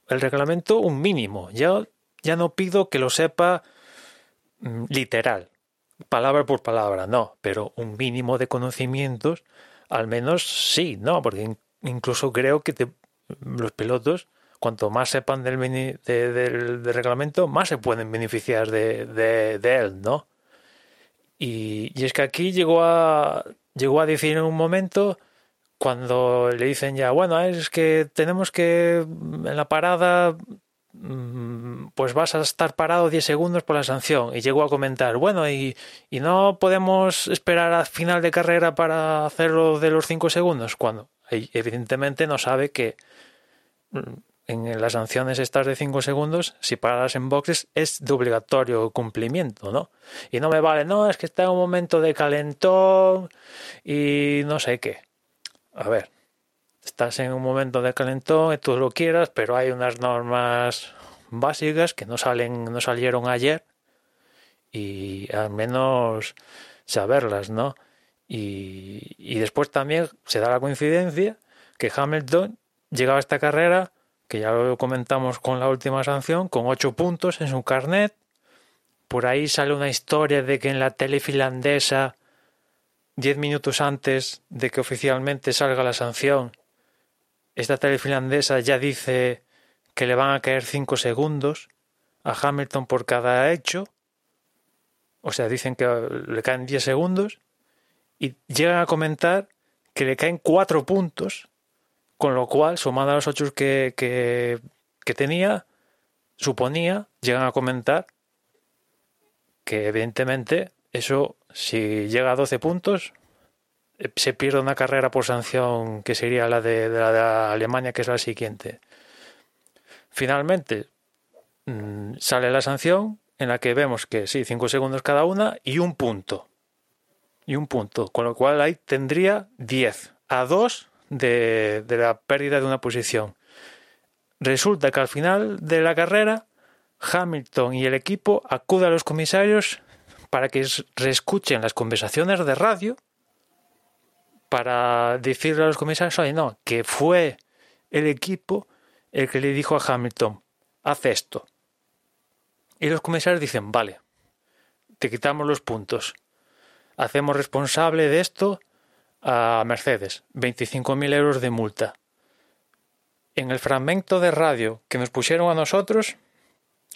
el reglamento un mínimo. Ya, ya no pido que lo sepa mm, literal, palabra por palabra, no, pero un mínimo de conocimientos, al menos sí, no, porque incluso creo que los pilotos, cuanto más sepan del, del, reglamento, más se pueden beneficiar de, de, él, ¿no? Y, y, es que aquí llegó a, llegó a decir en un momento cuando le dicen ya, bueno, es que tenemos que en la parada mm, pues vas a estar parado 10 segundos por la sanción. Y llegó a comentar, bueno, y, y no podemos esperar al final de carrera para hacerlo de los 5 segundos, cuando evidentemente no sabe que mm, en las sanciones estas de 5 segundos, si paras en boxes, es de obligatorio cumplimiento, ¿no? Y no me vale, no, es que está en un momento de calentón y no sé qué a ver, estás en un momento de calentón y tú lo quieras, pero hay unas normas básicas que no salen, no salieron ayer y al menos saberlas, ¿no? Y, y después también se da la coincidencia que Hamilton llegaba a esta carrera, que ya lo comentamos con la última sanción, con ocho puntos en su carnet. Por ahí sale una historia de que en la tele finlandesa diez minutos antes de que oficialmente salga la sanción, esta tele finlandesa ya dice que le van a caer cinco segundos a Hamilton por cada hecho. O sea, dicen que le caen diez segundos y llegan a comentar que le caen cuatro puntos, con lo cual, sumado a los ocho que, que, que tenía, suponía, llegan a comentar que evidentemente eso si llega a 12 puntos, eh, se pierde una carrera por sanción que sería la de, la de Alemania, que es la siguiente. Finalmente, mm, sale la sanción en la que vemos que sí, 5 segundos cada una y un punto. Y un punto, con lo cual ahí tendría 10 a 2 de, la pérdida de una posición. Resulta que al final de la carrera, Hamilton y el equipo acuden a los comisarios para que reescuchen las conversaciones de radio para decirle a los comisarios, no, que fue el equipo el que le dijo a Hamilton, haz esto. Y los comisarios dicen, vale, te quitamos los puntos. Hacemos responsable de esto a Mercedes, 25.000 euros de multa. En el fragmento de radio que nos pusieron a nosotros,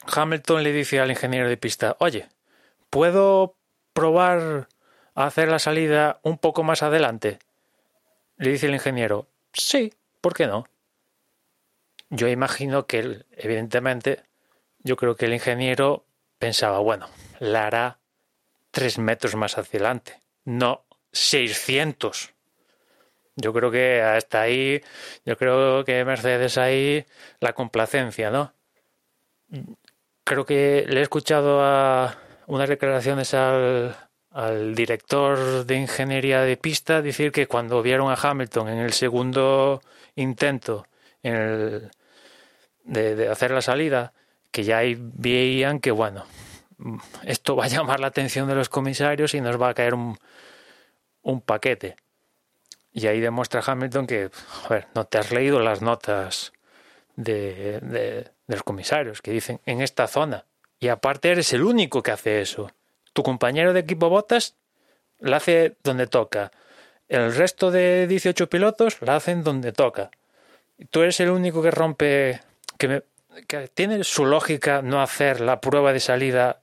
Hamilton le dice al ingeniero de pista, oye, ¿Puedo probar a hacer la salida un poco más adelante? Le dice el ingeniero. Sí, ¿por qué no? Yo imagino que él, evidentemente, yo creo que el ingeniero pensaba, bueno, la hará tres metros más adelante, no 600. Yo creo que hasta ahí, yo creo que Mercedes ahí la complacencia, ¿no? Creo que le he escuchado a, unas declaraciones al, al director de ingeniería de pista decir que cuando vieron a Hamilton en el segundo intento en el, de, hacer la salida, que ya ahí veían que, bueno, esto va a llamar la atención de los comisarios y nos va a caer un, un paquete. Y ahí demuestra Hamilton que, no te has leído las notas de, de, los comisarios que dicen en esta zona. Y aparte eres el único que hace eso. Tu compañero de equipo Botas la hace donde toca. El resto de 18 pilotos la hacen donde toca. Tú eres el único que rompe, que, que tiene su lógica no hacer la prueba de salida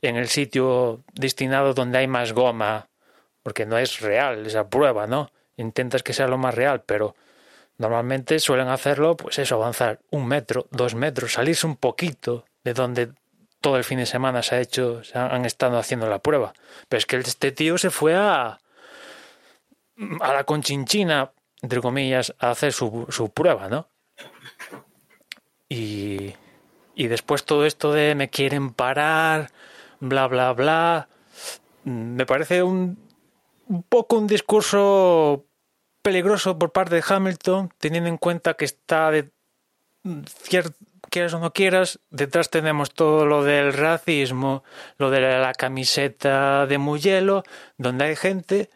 en el sitio destinado donde hay más goma, porque no es real esa prueba, ¿no? Intentas que sea lo más real, pero normalmente suelen hacerlo, pues eso, avanzar un metro, dos metros, salirse un poquito de donde todo el fin de semana se ha hecho, se han estado haciendo la prueba. Pero es que este tío se fue a, a la conchinchina, entre comillas, a hacer su, su prueba, ¿no? Y, y después todo esto de me quieren parar, bla, bla, bla, me parece un, un poco un discurso peligroso por parte de Hamilton, teniendo en cuenta que está de cierto quieras o no quieras, detrás tenemos todo lo del racismo, lo de la camiseta de Mugello, donde hay gente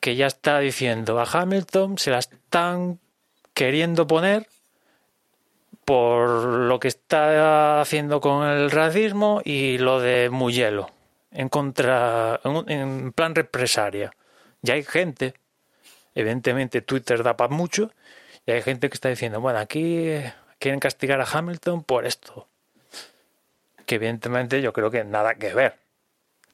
que ya está diciendo a Hamilton se la están queriendo poner por lo que está haciendo con el racismo y lo de Mugello en contra en plan represaria. Ya hay gente, evidentemente Twitter da para mucho, y hay gente que está diciendo, bueno, aquí quieren castigar a Hamilton por esto. Que evidentemente yo creo que nada que ver.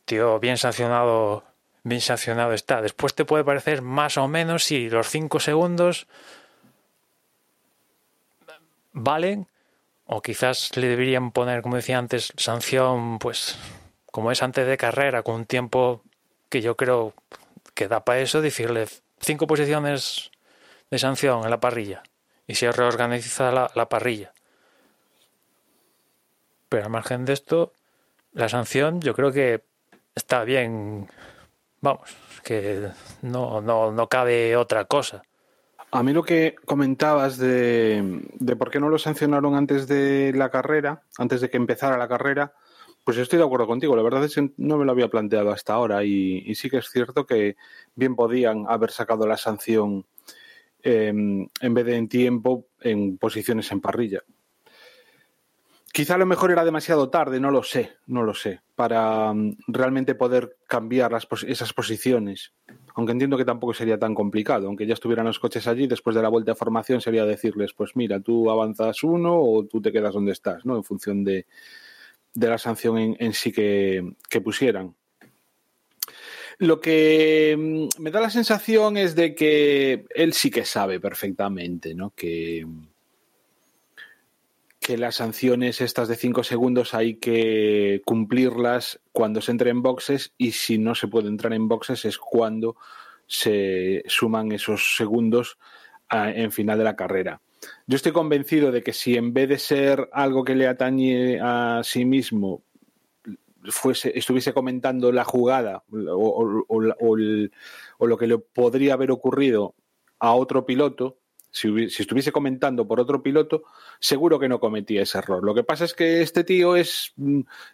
Tío, bien sancionado, bien sancionado está. Después te puede parecer más o menos si los cinco segundos valen o quizás le deberían poner, como decía antes, sanción, pues como es antes de carrera, con un tiempo que yo creo que da para eso, decirle cinco posiciones de sanción en la parrilla y se reorganiza la, la parrilla. Pero al margen de esto, la sanción yo creo que está bien. Vamos, que no, no, no cabe otra cosa. A mí lo que comentabas de, de, por qué no lo sancionaron antes de la carrera, antes de que empezara la carrera, pues estoy de acuerdo contigo. La verdad es que no me lo había planteado hasta ahora y, sí que es cierto que bien podían haber sacado la sanción eh, en vez de en tiempo en posiciones en parrilla. Quizá a lo mejor era demasiado tarde, no lo sé, no lo sé, para um, realmente poder cambiar las, esas posiciones. Aunque entiendo que tampoco sería tan complicado, aunque ya estuvieran los coches allí, después de la vuelta de formación sería decirles, pues mira, tú avanzas uno o tú te quedas donde estás, ¿no? En función de, de la sanción en, sí que, pusieran. Lo que mm, me da la sensación es de que él sí que sabe perfectamente, ¿no? Que, que las sanciones estas de cinco segundos hay que cumplirlas cuando se entre en boxes y si no se puede entrar en boxes es cuando se suman esos segundos en final de la carrera. Yo estoy convencido de que si en vez de ser algo que le atañe a sí mismo fuese, estuviese comentando la jugada o, o, lo que le podría haber ocurrido a otro piloto, si, estuviese comentando por otro piloto, seguro que no cometía ese error. Lo que pasa es que este tío es,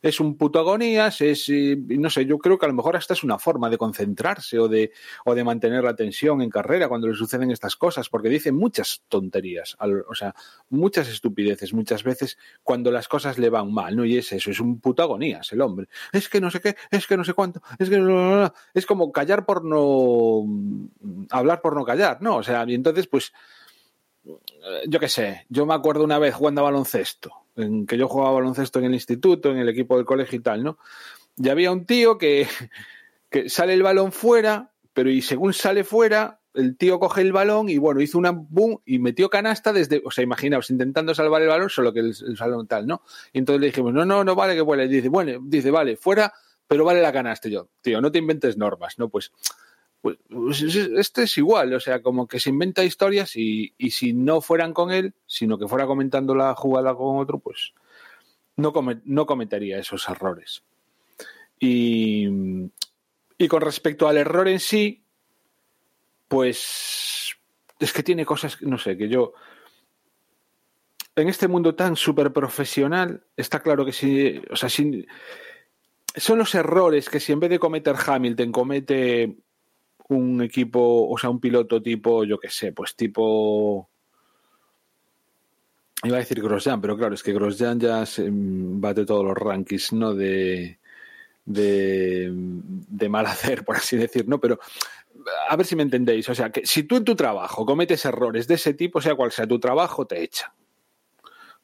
es un puto agonías, es, no sé, yo creo que a lo mejor hasta es una forma de concentrarse o de, o de mantener la tensión en carrera cuando le suceden estas cosas, porque dice muchas tonterías, o sea, muchas estupideces muchas veces cuando las cosas le van mal, ¿no? Y es eso, es un puto agonías el hombre. Es que no sé qué, es que no sé cuánto, es que es como callar por no hablar por no callar, ¿no? O sea, y entonces pues yo qué sé, yo me acuerdo una vez jugando a baloncesto, en que yo jugaba baloncesto en el instituto, en el equipo del colegio y tal, ¿no? Y había un tío que, que sale el balón fuera, pero y según sale fuera, el tío coge el balón y bueno, hizo una boom y metió canasta desde, o sea, imaginaos, intentando salvar el balón, solo que el, el balón tal, ¿no? Y entonces le dijimos, no, no, no vale que vuele. Y dice, bueno, dice, vale, fuera, pero vale la canasta. Yo, tío, no te inventes normas, ¿no? Pues, este es igual, o sea, como que se inventa historias y, y, si no fueran con él, sino que fuera comentando la jugada con otro, pues no, no cometería esos errores. Y, y con respecto al error en sí, pues es que tiene cosas, no sé, que yo... En este mundo tan súper profesional, está claro que si, o sea, si, son los errores que si en vez de cometer Hamilton comete un equipo, o sea, un piloto tipo, yo qué sé, pues tipo Iba a decir Grosjean, pero claro, es que Grosjean ya se mm, bate todos los rankings, ¿no? De, de, de mal hacer, por así decir, ¿no? Pero a ver si me entendéis. O sea, que si tú en tu trabajo cometes errores de ese tipo, sea cual sea tu trabajo, te echan.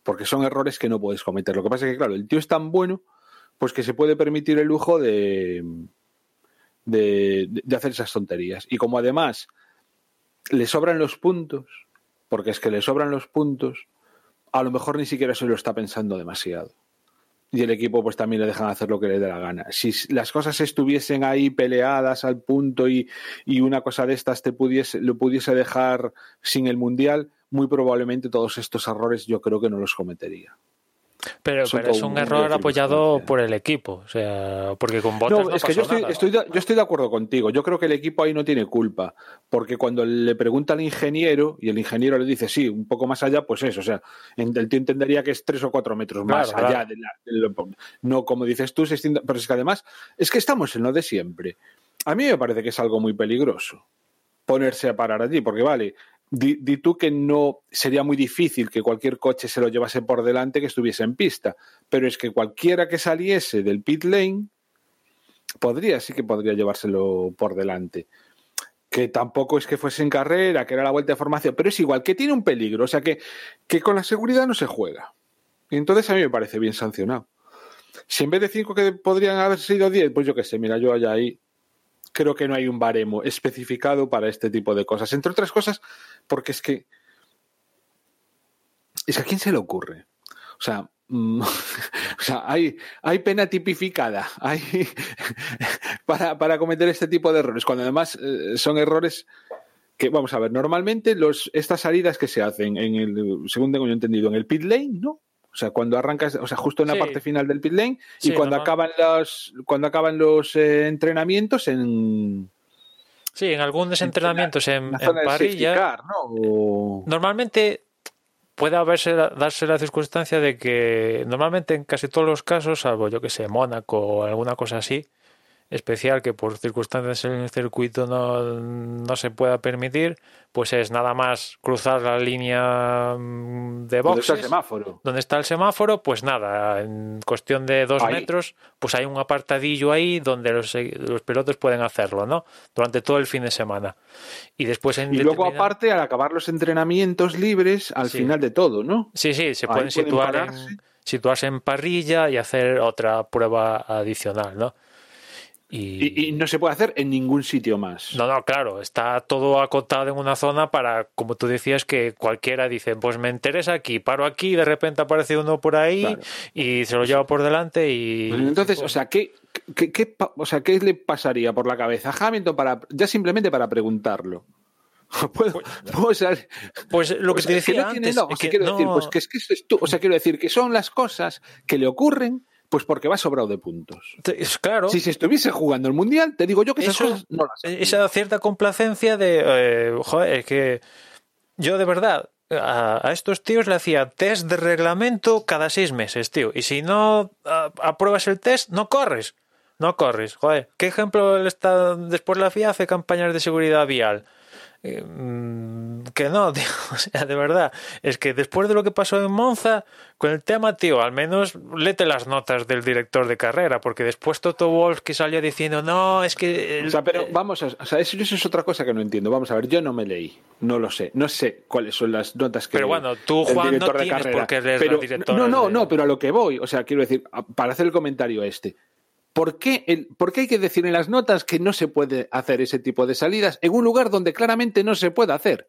Porque son errores que no puedes cometer. Lo que pasa es que, claro, el tío es tan bueno, pues que se puede permitir el lujo de, de, hacer esas tonterías. Y como además le sobran los puntos, porque es que le sobran los puntos, a lo mejor ni siquiera se lo está pensando demasiado. Y el equipo pues también le dejan hacer lo que le dé la gana. Si las cosas estuviesen ahí peleadas al punto y, y una cosa de estas te pudiese, lo pudiese dejar sin el Mundial, muy probablemente todos estos errores yo creo que no los cometería. Pero, es un error apoyado por el equipo. O sea, porque con Bottas No, no, es que yo estoy, nada. estoy de, yo estoy de acuerdo contigo. Yo creo que el equipo ahí no tiene culpa. Porque cuando le pregunta al ingeniero y el ingeniero le dice, sí, un poco más allá, pues eso. O sea, el tío entendería que es tres o cuatro metros más Claro, allá. claro. de la- de lo- no como dices tú, 600 pero es que además, es que estamos en lo de siempre. A mí me parece que es algo muy peligroso ponerse a parar allí, porque vale, di, tú que no sería muy difícil que cualquier coche se lo llevase por delante que estuviese en pista, pero es que cualquiera que saliese del pit lane podría, sí que podría llevárselo por delante. Que tampoco es que fuese en carrera, que era la vuelta de formación, pero es igual, que tiene un peligro, o sea que, que con la seguridad no se juega. Y entonces a mí me parece bien sancionado. Si en vez de 5 que podrían haber sido 10, pues yo qué sé, mira, yo allá ahí creo que no hay un baremo especificado para este tipo de cosas. Entre otras cosas, porque es que. Es que a quién se le ocurre. O sea, mm, o sea hay, hay pena tipificada hay, para, para cometer este tipo de errores, cuando además eh, son errores que, vamos a ver, normalmente los, estas salidas que se hacen, en el, según tengo yo entendido, en el pit lane, ¿no? O sea, cuando arrancas, o sea, justo en la Sí. parte final del pit lane y cuando normal. acaban los, cuando acaban los eh, entrenamientos en, Sí, en algunos entrenamientos en, la car, ¿no? O- Normalmente puede haberse, darse la circunstancia de que normalmente en casi todos los casos, salvo yo que sé, Mónaco o alguna cosa así, especial que por circunstancias en el circuito no, no se pueda permitir, pues es nada más cruzar la línea mm, de ¿Dónde está el boxes. semáforo? donde está el semáforo, pues nada, en cuestión de dos Ahí. metros, pues hay un apartadillo ahí donde los, los pilotos pueden hacerlo, ¿no? Durante todo el fin de semana. Y después en Y luego, determinado- aparte, al acabar los entrenamientos libres, al Sí. final de todo, ¿no? Sí, sí, se Ahí pueden situar en, situarse en parrilla y hacer otra prueba adicional, ¿no? Y, Y, y no se puede hacer en ningún sitio más. no, no, claro, está todo acotado en una zona para, como tú decías, que cualquiera dice, pues me interesa aquí, paro aquí, y de repente aparece uno por ahí Claro. y se lo lleva por delante y... Pues Entonces, o sea, ¿qué, qué, o sea, ¿qué le pasaría por la cabeza a Hamilton para, ya simplemente para preguntarlo? Puedo- puedo ser- Pues lo que o sea, te decía no tiene- antes, no, o es sea, que quiero decir, pues que es que esto es tú, o sea, quiero decir que son las cosas que le ocurren, pues porque va sobrado de puntos. es claro, Si se estuviese jugando el mundial, te digo yo que esas Eso- cosas no las esa cierta complacencia de, eh, joder, es que yo de verdad a, a estos tíos le hacía test de reglamento cada seis meses, tío, y si no a- apruebas el test, no corres, no corres, joder, ¿qué ejemplo está después la FIA hace campañas de seguridad vial? Eh, mm, que no, tío, o sea, de verdad, es que después de lo que pasó en Monza con el tema, tío, al menos léete las notas del director de carrera, porque después Toto Wolf que salió diciendo, no, es que... el- O sea, pero vamos, a, o sea, eso, eso es otra cosa que no entiendo. Vamos a ver, yo no me leí, no lo sé, no sé cuáles son las notas que. Pero bueno, tú, el Juan, no de tienes carrera. por qué pero, No, no, de- no, pero a lo que voy, o sea, quiero decir, para hacer el comentario este. ¿Por qué, el, ¿Por qué hay que decir en las notas que no se puede hacer ese tipo de salidas en un lugar donde claramente no se puede hacer?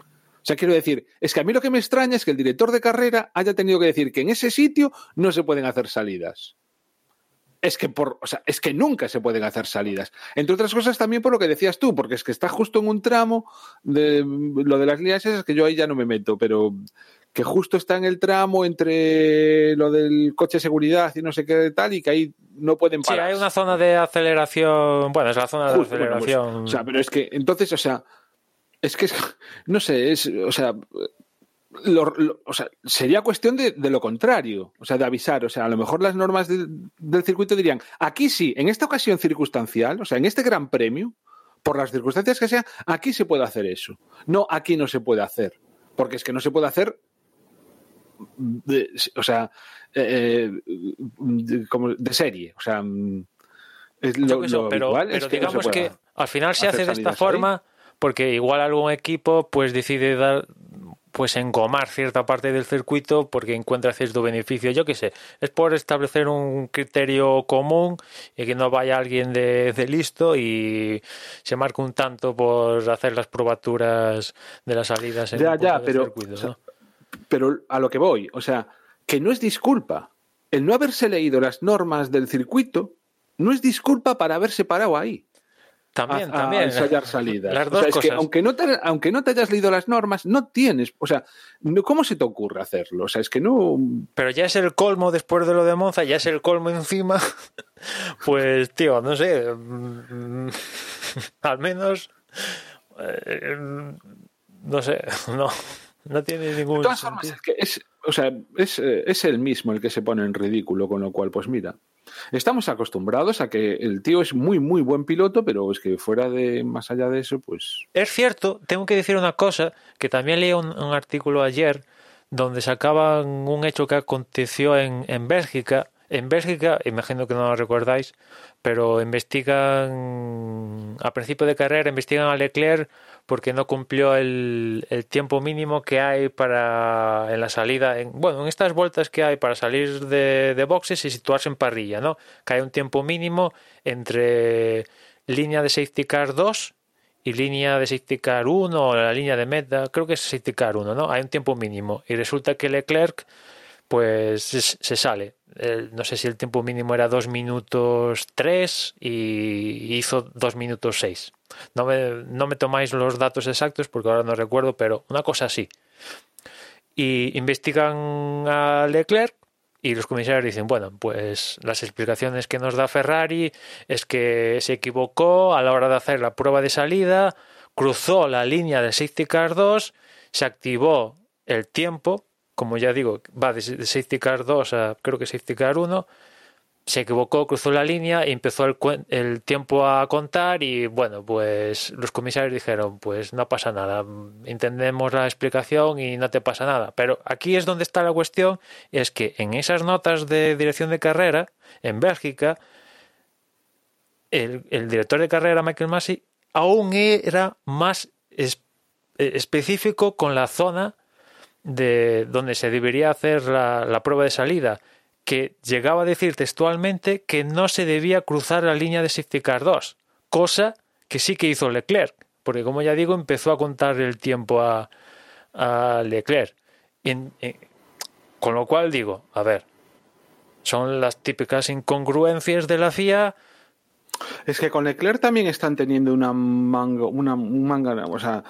O sea, quiero decir, es que a mí lo que me extraña es que el director de carrera haya tenido que decir que en ese sitio no se pueden hacer salidas. Es que por, es que nunca se pueden hacer salidas. Entre otras cosas también por lo que decías tú, porque es que está justo en un tramo de lo de las líneas esas que yo ahí ya no me meto, pero que justo está en el tramo entre lo del coche de seguridad y no sé qué tal y que ahí no pueden Sí, parar. hay una zona de aceleración, bueno, es la zona de Justo, bueno, pues, aceleración. o sea, pero es que entonces, o sea, es que no sé, es, o sea, lo- lo- o sea, sería cuestión de, de lo contrario, o sea, de avisar, o sea, a lo mejor las normas de- del circuito dirían, aquí sí, en esta ocasión circunstancial, o sea, en este gran premio, por las circunstancias que sean, aquí se puede hacer eso. No, aquí no se puede hacer, porque es que no se puede hacer de- o sea, eh, de, como de serie. O sea, mm, es lo, que sé, lo pero, pero es que digamos que al final se hace de esta ahí. forma porque igual algún equipo pues decide dar pues engomar cierta parte del circuito porque encuentra cierto beneficio. Yo qué sé, es por establecer un criterio común y que no vaya alguien de, de listo y se marque un tanto por hacer las probaturas de las salidas en Ya, un ya, del circuito. Pero a lo que voy, o sea, que no es disculpa. El no haberse leído las normas del circuito no es disculpa para haberse parado ahí. También, a, a también. ensayar salidas. Las O dos sea, es que cosas. aunque no, te, aunque no te hayas leído las normas, no tienes. O sea, no- ¿cómo se te ocurre hacerlo? O sea, es que no. Pero ya es el colmo después de lo de Monza, ya es el colmo encima. Pues, tío, no sé. mm, Al menos. eh, No sé, no. No tiene ningún De todas formas, sentido. es que es, o sea, es, eh, es el mismo el que se pone en ridículo, con lo cual, pues mira. Estamos acostumbrados a que el tío es muy, muy buen piloto, pero es que fuera de más allá de eso, pues. Es cierto, tengo que decir una cosa, que también leí un, un artículo ayer donde sacaban un hecho que aconteció en, en Bélgica. En Bélgica, imagino que no lo recordáis, pero investigan, a principio de carrera, investigan a Leclerc porque no cumplió el, tiempo mínimo que hay para en la salida, en, bueno, en estas vueltas que hay para salir de, de boxes y situarse en parrilla, ¿no? Que hay un tiempo mínimo entre línea de safety car 2 y línea de safety car 1 o la línea de meta, creo que es safety car 1, ¿no? Hay un tiempo mínimo y resulta que Leclerc pues se, sale. No sé si el tiempo mínimo era 2 minutos 3 y hizo 2 minutos 6. No me, no me tomáis los datos exactos porque ahora no recuerdo, pero una cosa así. Y investigan a Leclerc y los comisarios dicen, bueno, pues las explicaciones que nos da Ferrari es que se equivocó a la hora de hacer la prueba de salida, cruzó la línea de Safety Car 2, se activó el tiempo, como ya digo, va de Safety Car 2 a creo que Safety Car 1, se equivocó, cruzó la línea y empezó el, tiempo a contar y bueno, pues los comisarios dijeron, pues no pasa nada, entendemos la explicación y no te pasa nada. Pero aquí es donde está la cuestión, es que en esas notas de dirección de carrera, en Bélgica, el, director de carrera, Michael Massey, aún era más eh, específico con la zona de donde se debería hacer la prueba de salida, que llegaba a decir textualmente que no se debía cruzar la línea de safety car 2, cosa que sí que hizo Leclerc, porque como ya digo, empezó a contar el tiempo a, a Leclerc. Y en- con lo cual digo, a ver, son las típicas incongruencias de la FIA. Es que con Leclerc también están teniendo una manga, una, un manga, o sea,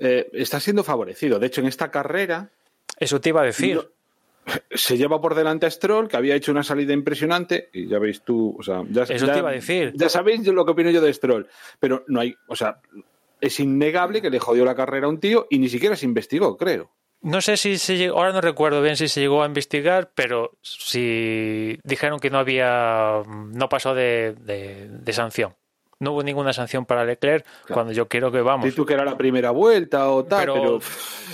eh, está siendo favorecido. De hecho, en esta carrera Eso te iba a decir. Se lleva por delante a Stroll, que había hecho una salida impresionante, y ya veis tú, o sea, ya, Eso ya- te iba a decir. Ya sabéis lo que opino yo de Stroll, pero no hay, o sea, es innegable que le jodió la carrera a un tío y ni siquiera se investigó, creo. No sé si se llegó, ahora no recuerdo bien si se llegó a investigar, pero si dijeron que no había, no pasó de, de- de sanción. No hubo ninguna sanción para Leclerc cuando yo quiero que vamos. Di tú que era la primera vuelta o tal, Pero, pero,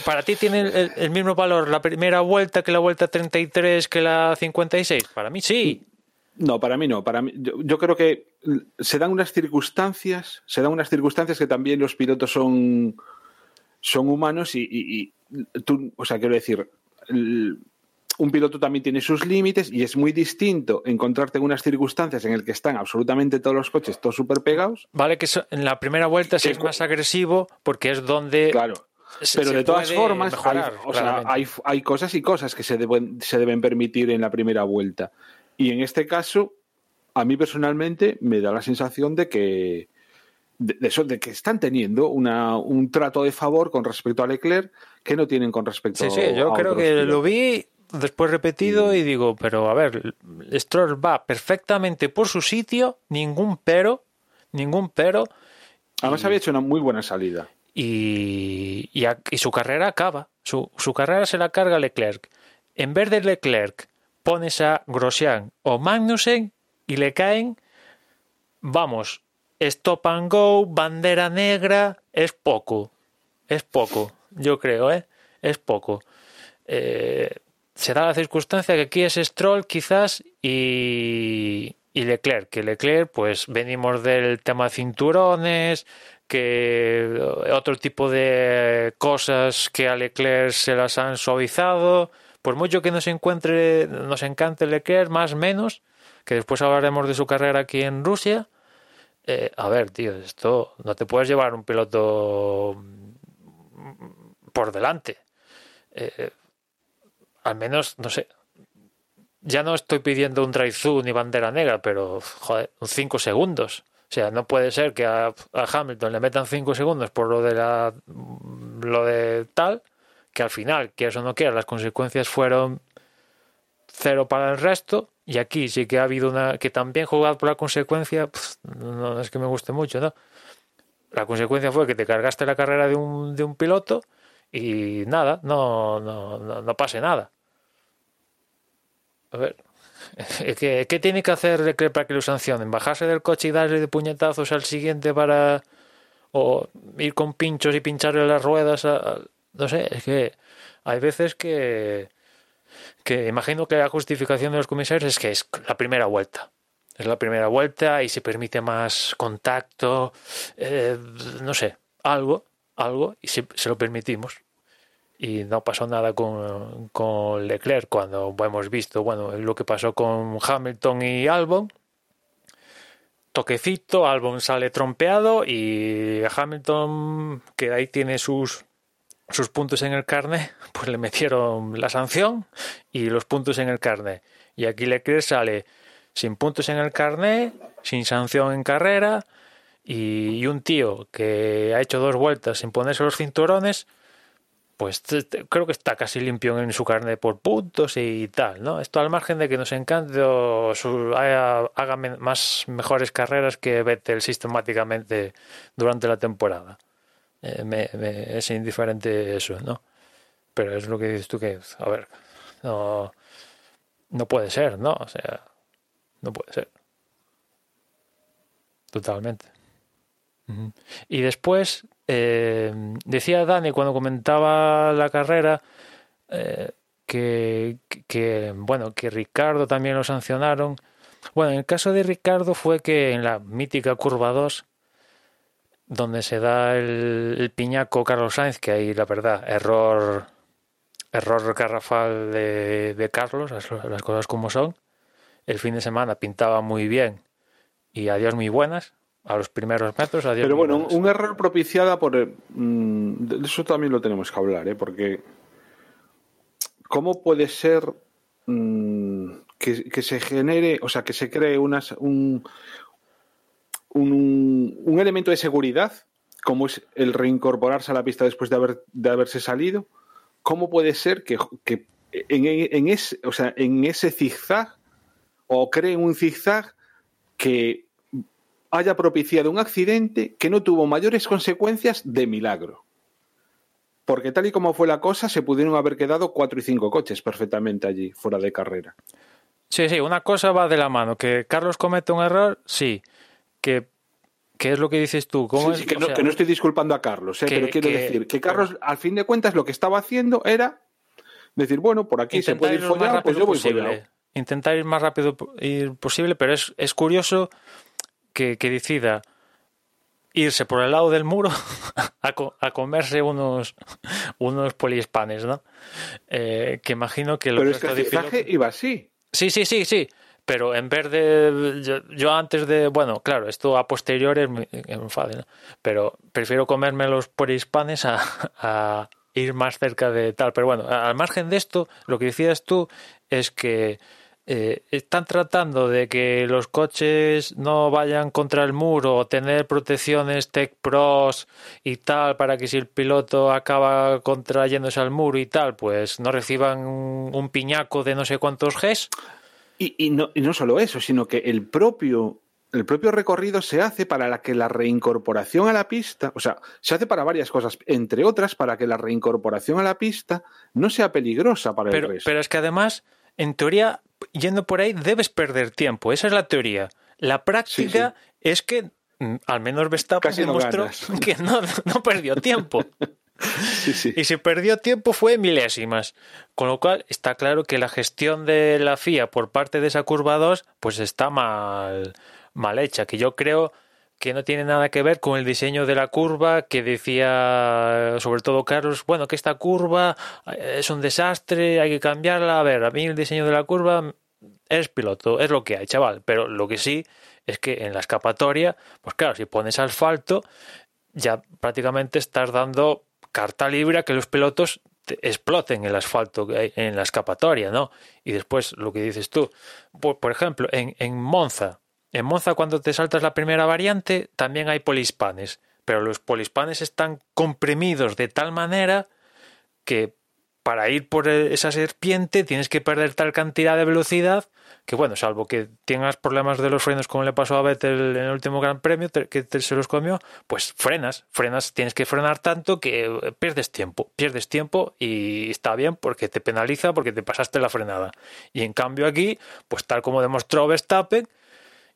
para ti tiene el, el mismo valor la primera vuelta que la vuelta 33 que la 56. Para mí sí. No, para mí no. Para mí, yo, yo creo que se dan unas circunstancias, se dan unas circunstancias que también los pilotos son, son humanos y, y- y tú, o sea, quiero decir, el- un piloto también tiene sus límites y es muy distinto encontrarte en unas circunstancias en las que están absolutamente todos los coches todos súper pegados. Vale que so- en la primera vuelta sí es más agresivo porque es donde Claro. se- Pero se de todas formas, hay, o sea, hay, hay cosas y cosas que se deben, se deben permitir en la primera vuelta. Y en este caso, a mí personalmente me da la sensación de que de, de eso, de que están teniendo una, un trato de favor con respecto a Leclerc que no tienen con respecto Sí, sí, yo a creo que pilotos. lo vi después repetido y digo, pero a ver, Stroll va perfectamente por su sitio, ningún pero, ningún pero, Además, había hecho una muy buena salida. y, y, a- y su carrera acaba. Su, su carrera se la carga Leclerc. En vez de Leclerc, pones a Grosjean o Magnussen y le caen, vamos, stop and go, bandera negra, es poco. Es poco, yo creo, ¿eh? Es poco. Eh, se da la circunstancia que aquí es Stroll quizás y, y Leclerc, que Leclerc pues venimos del tema cinturones, que otro tipo de cosas que a Leclerc se las han suavizado, por mucho que nos encuentre, nos encante Leclerc, más menos, que después hablaremos de su carrera aquí en Rusia, eh, a ver, tío, esto no te puedes llevar un piloto por delante. Eh, al menos, no sé, ya no estoy pidiendo un drive ni bandera negra, pero, joder, cinco segundos. O sea, no puede ser que a, Hamilton le metan cinco segundos por lo de la lo de tal, que al final, quieras o no quieras, las consecuencias fueron cero para el resto. Y aquí sí que ha habido una que también jugado por la consecuencia, no es que me guste mucho, ¿no? La consecuencia fue que te cargaste la carrera de un, de un piloto y nada, no, no, no, no pase nada. A ver, ¿qué, ¿qué, tiene que hacer para que lo sancionen? ¿Bajarse del coche y darle de puñetazos al siguiente para... o ir con pinchos y pincharle las ruedas? A, no sé, es que hay veces que... que imagino que la justificación de los comisarios es que es la primera vuelta. Es la primera vuelta y se permite más contacto, eh, no sé, algo, algo, y se, lo permitimos. Y no pasó nada con, Leclerc. Cuando hemos visto bueno lo que pasó con Hamilton y Albon toquecito Albon sale trompeado y Hamilton que ahí tiene sus sus puntos en el carne pues le metieron la sanción y los puntos en el carne y aquí Leclerc sale sin puntos en el carne sin sanción en carrera y, un tío que ha hecho dos vueltas sin ponerse los cinturones pues creo que está casi limpio en su carne por puntos y tal, ¿no? Esto al margen de que nos encante o haga, más mejores carreras que Vettel sistemáticamente durante la temporada. Eh, es indiferente eso, ¿no? Pero es lo que dices tú que, a ver, no, no puede ser, ¿no? O sea, no puede ser. Totalmente. Y después eh, decía Dani cuando comentaba la carrera eh, que, bueno, que Ricardo también lo sancionaron. Bueno, en el caso de Ricardo fue que en la mítica curva 2, donde se da el, piñaco Carlos Sainz, que ahí la verdad, error error de Carlos, las, las, cosas como son. El fin de semana pintaba muy bien y adiós muy buenas a los primeros metros. A Pero bueno, un, error propiciada por... Mm, de eso también lo tenemos que hablar, ¿eh? porque ¿cómo puede ser mm, que, se genere, o sea, que se cree unas, un, un, un, elemento de seguridad, como es el reincorporarse a la pista después de, haber, de haberse salido? ¿Cómo puede ser que, que en, en, ese, o sea, en ese zigzag o creen un zigzag que haya propiciado un accidente que no tuvo mayores consecuencias de milagro. Porque tal y como fue la cosa, se pudieron haber quedado cuatro y cinco coches perfectamente allí, fuera de carrera. Sí, sí, una cosa va de la mano. Que Carlos cometa un error, sí. Que, es lo que dices tú. ¿Cómo sí, que, no, que, no, estoy disculpando a Carlos, ¿eh? pero quiero decir que Carlos, al fin de cuentas, lo que estaba haciendo era decir, bueno, por aquí se puede ir follado, pues yo voy follado. Intentar ir más rápido ir posible, pero es, es curioso que, decida irse por el lado del muro a, comerse unos, unos poliespanes, ¿no? Eh, que imagino que lo Pero es que el piloto... iba así. Sí, sí, sí, sí. Pero en vez de. Yo, antes de. Bueno, claro, esto a posteriori es muy, ¿no? Pero prefiero comerme los poliespanes a, a ir más cerca de tal. Pero bueno, al margen de esto, lo que decías tú es que eh, están tratando de que los coches no vayan contra el muro o tener protecciones Tech Pros y tal para que si el piloto acaba contrayéndose al muro y tal, pues no reciban un, piñaco de no sé cuántos Gs. Y, no, y no solo eso, sino que el propio el propio recorrido se hace para la que la reincorporación a la pista, o sea, se hace para varias cosas, entre otras para que la reincorporación a la pista no sea peligrosa para el resto. Pero es que además, en teoría, yendo por ahí debes perder tiempo. Esa es la teoría. La práctica es que, mm, al menos Verstappen demostró que no, no perdió tiempo. Sí. Y si perdió tiempo fue milésimas. Con lo cual está claro que la gestión de la FIA por parte de esa curva 2 pues está mal, mal hecha. Que yo creo que no tiene nada que ver con el diseño de la curva que decía sobre todo Carlos, bueno, que esta curva eh, es un desastre, hay que cambiarla. A ver, a mí el diseño de la curva es piloto, es lo que hay, chaval. Pero lo que sí es que en la escapatoria, pues claro, si pones asfalto, ya prácticamente estás dando carta libre a que los pilotos exploten el asfalto en la escapatoria, ¿no? Y después lo que dices tú, por, por ejemplo, en, en Monza, en Monza cuando te saltas la primera variante también hay polispanes, pero los polispanes están comprimidos de tal manera que para ir por esa serpiente tienes que perder tal cantidad de velocidad que bueno, salvo que tengas problemas de los frenos como le pasó a Vettel en el último Gran Premio que se los comió, pues frenas, frenas, tienes que frenar tanto que pierdes tiempo, pierdes tiempo y está bien porque te penaliza porque te pasaste la frenada. Y en cambio aquí, pues tal como demostró Verstappen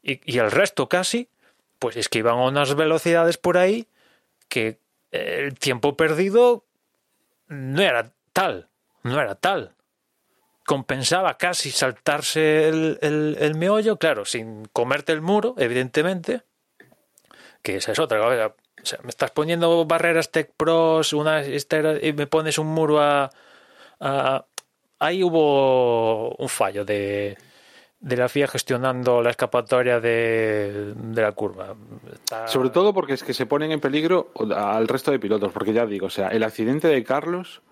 y, el resto casi, pues es que iban a unas velocidades por ahí que el tiempo perdido no era tal, no era tal. Compensaba casi saltarse el, el, meollo, claro, sin comerte el muro, evidentemente, que esa es otra cosa. O sea, me estás poniendo barreras Tech Pros, una, y me pones un muro a... Ahí hubo un fallo de, de la FIA gestionando la escapatoria de, de la curva. Sobre todo porque es que se ponen en peligro al resto de pilotos, porque ya digo, o sea, el accidente de Carlos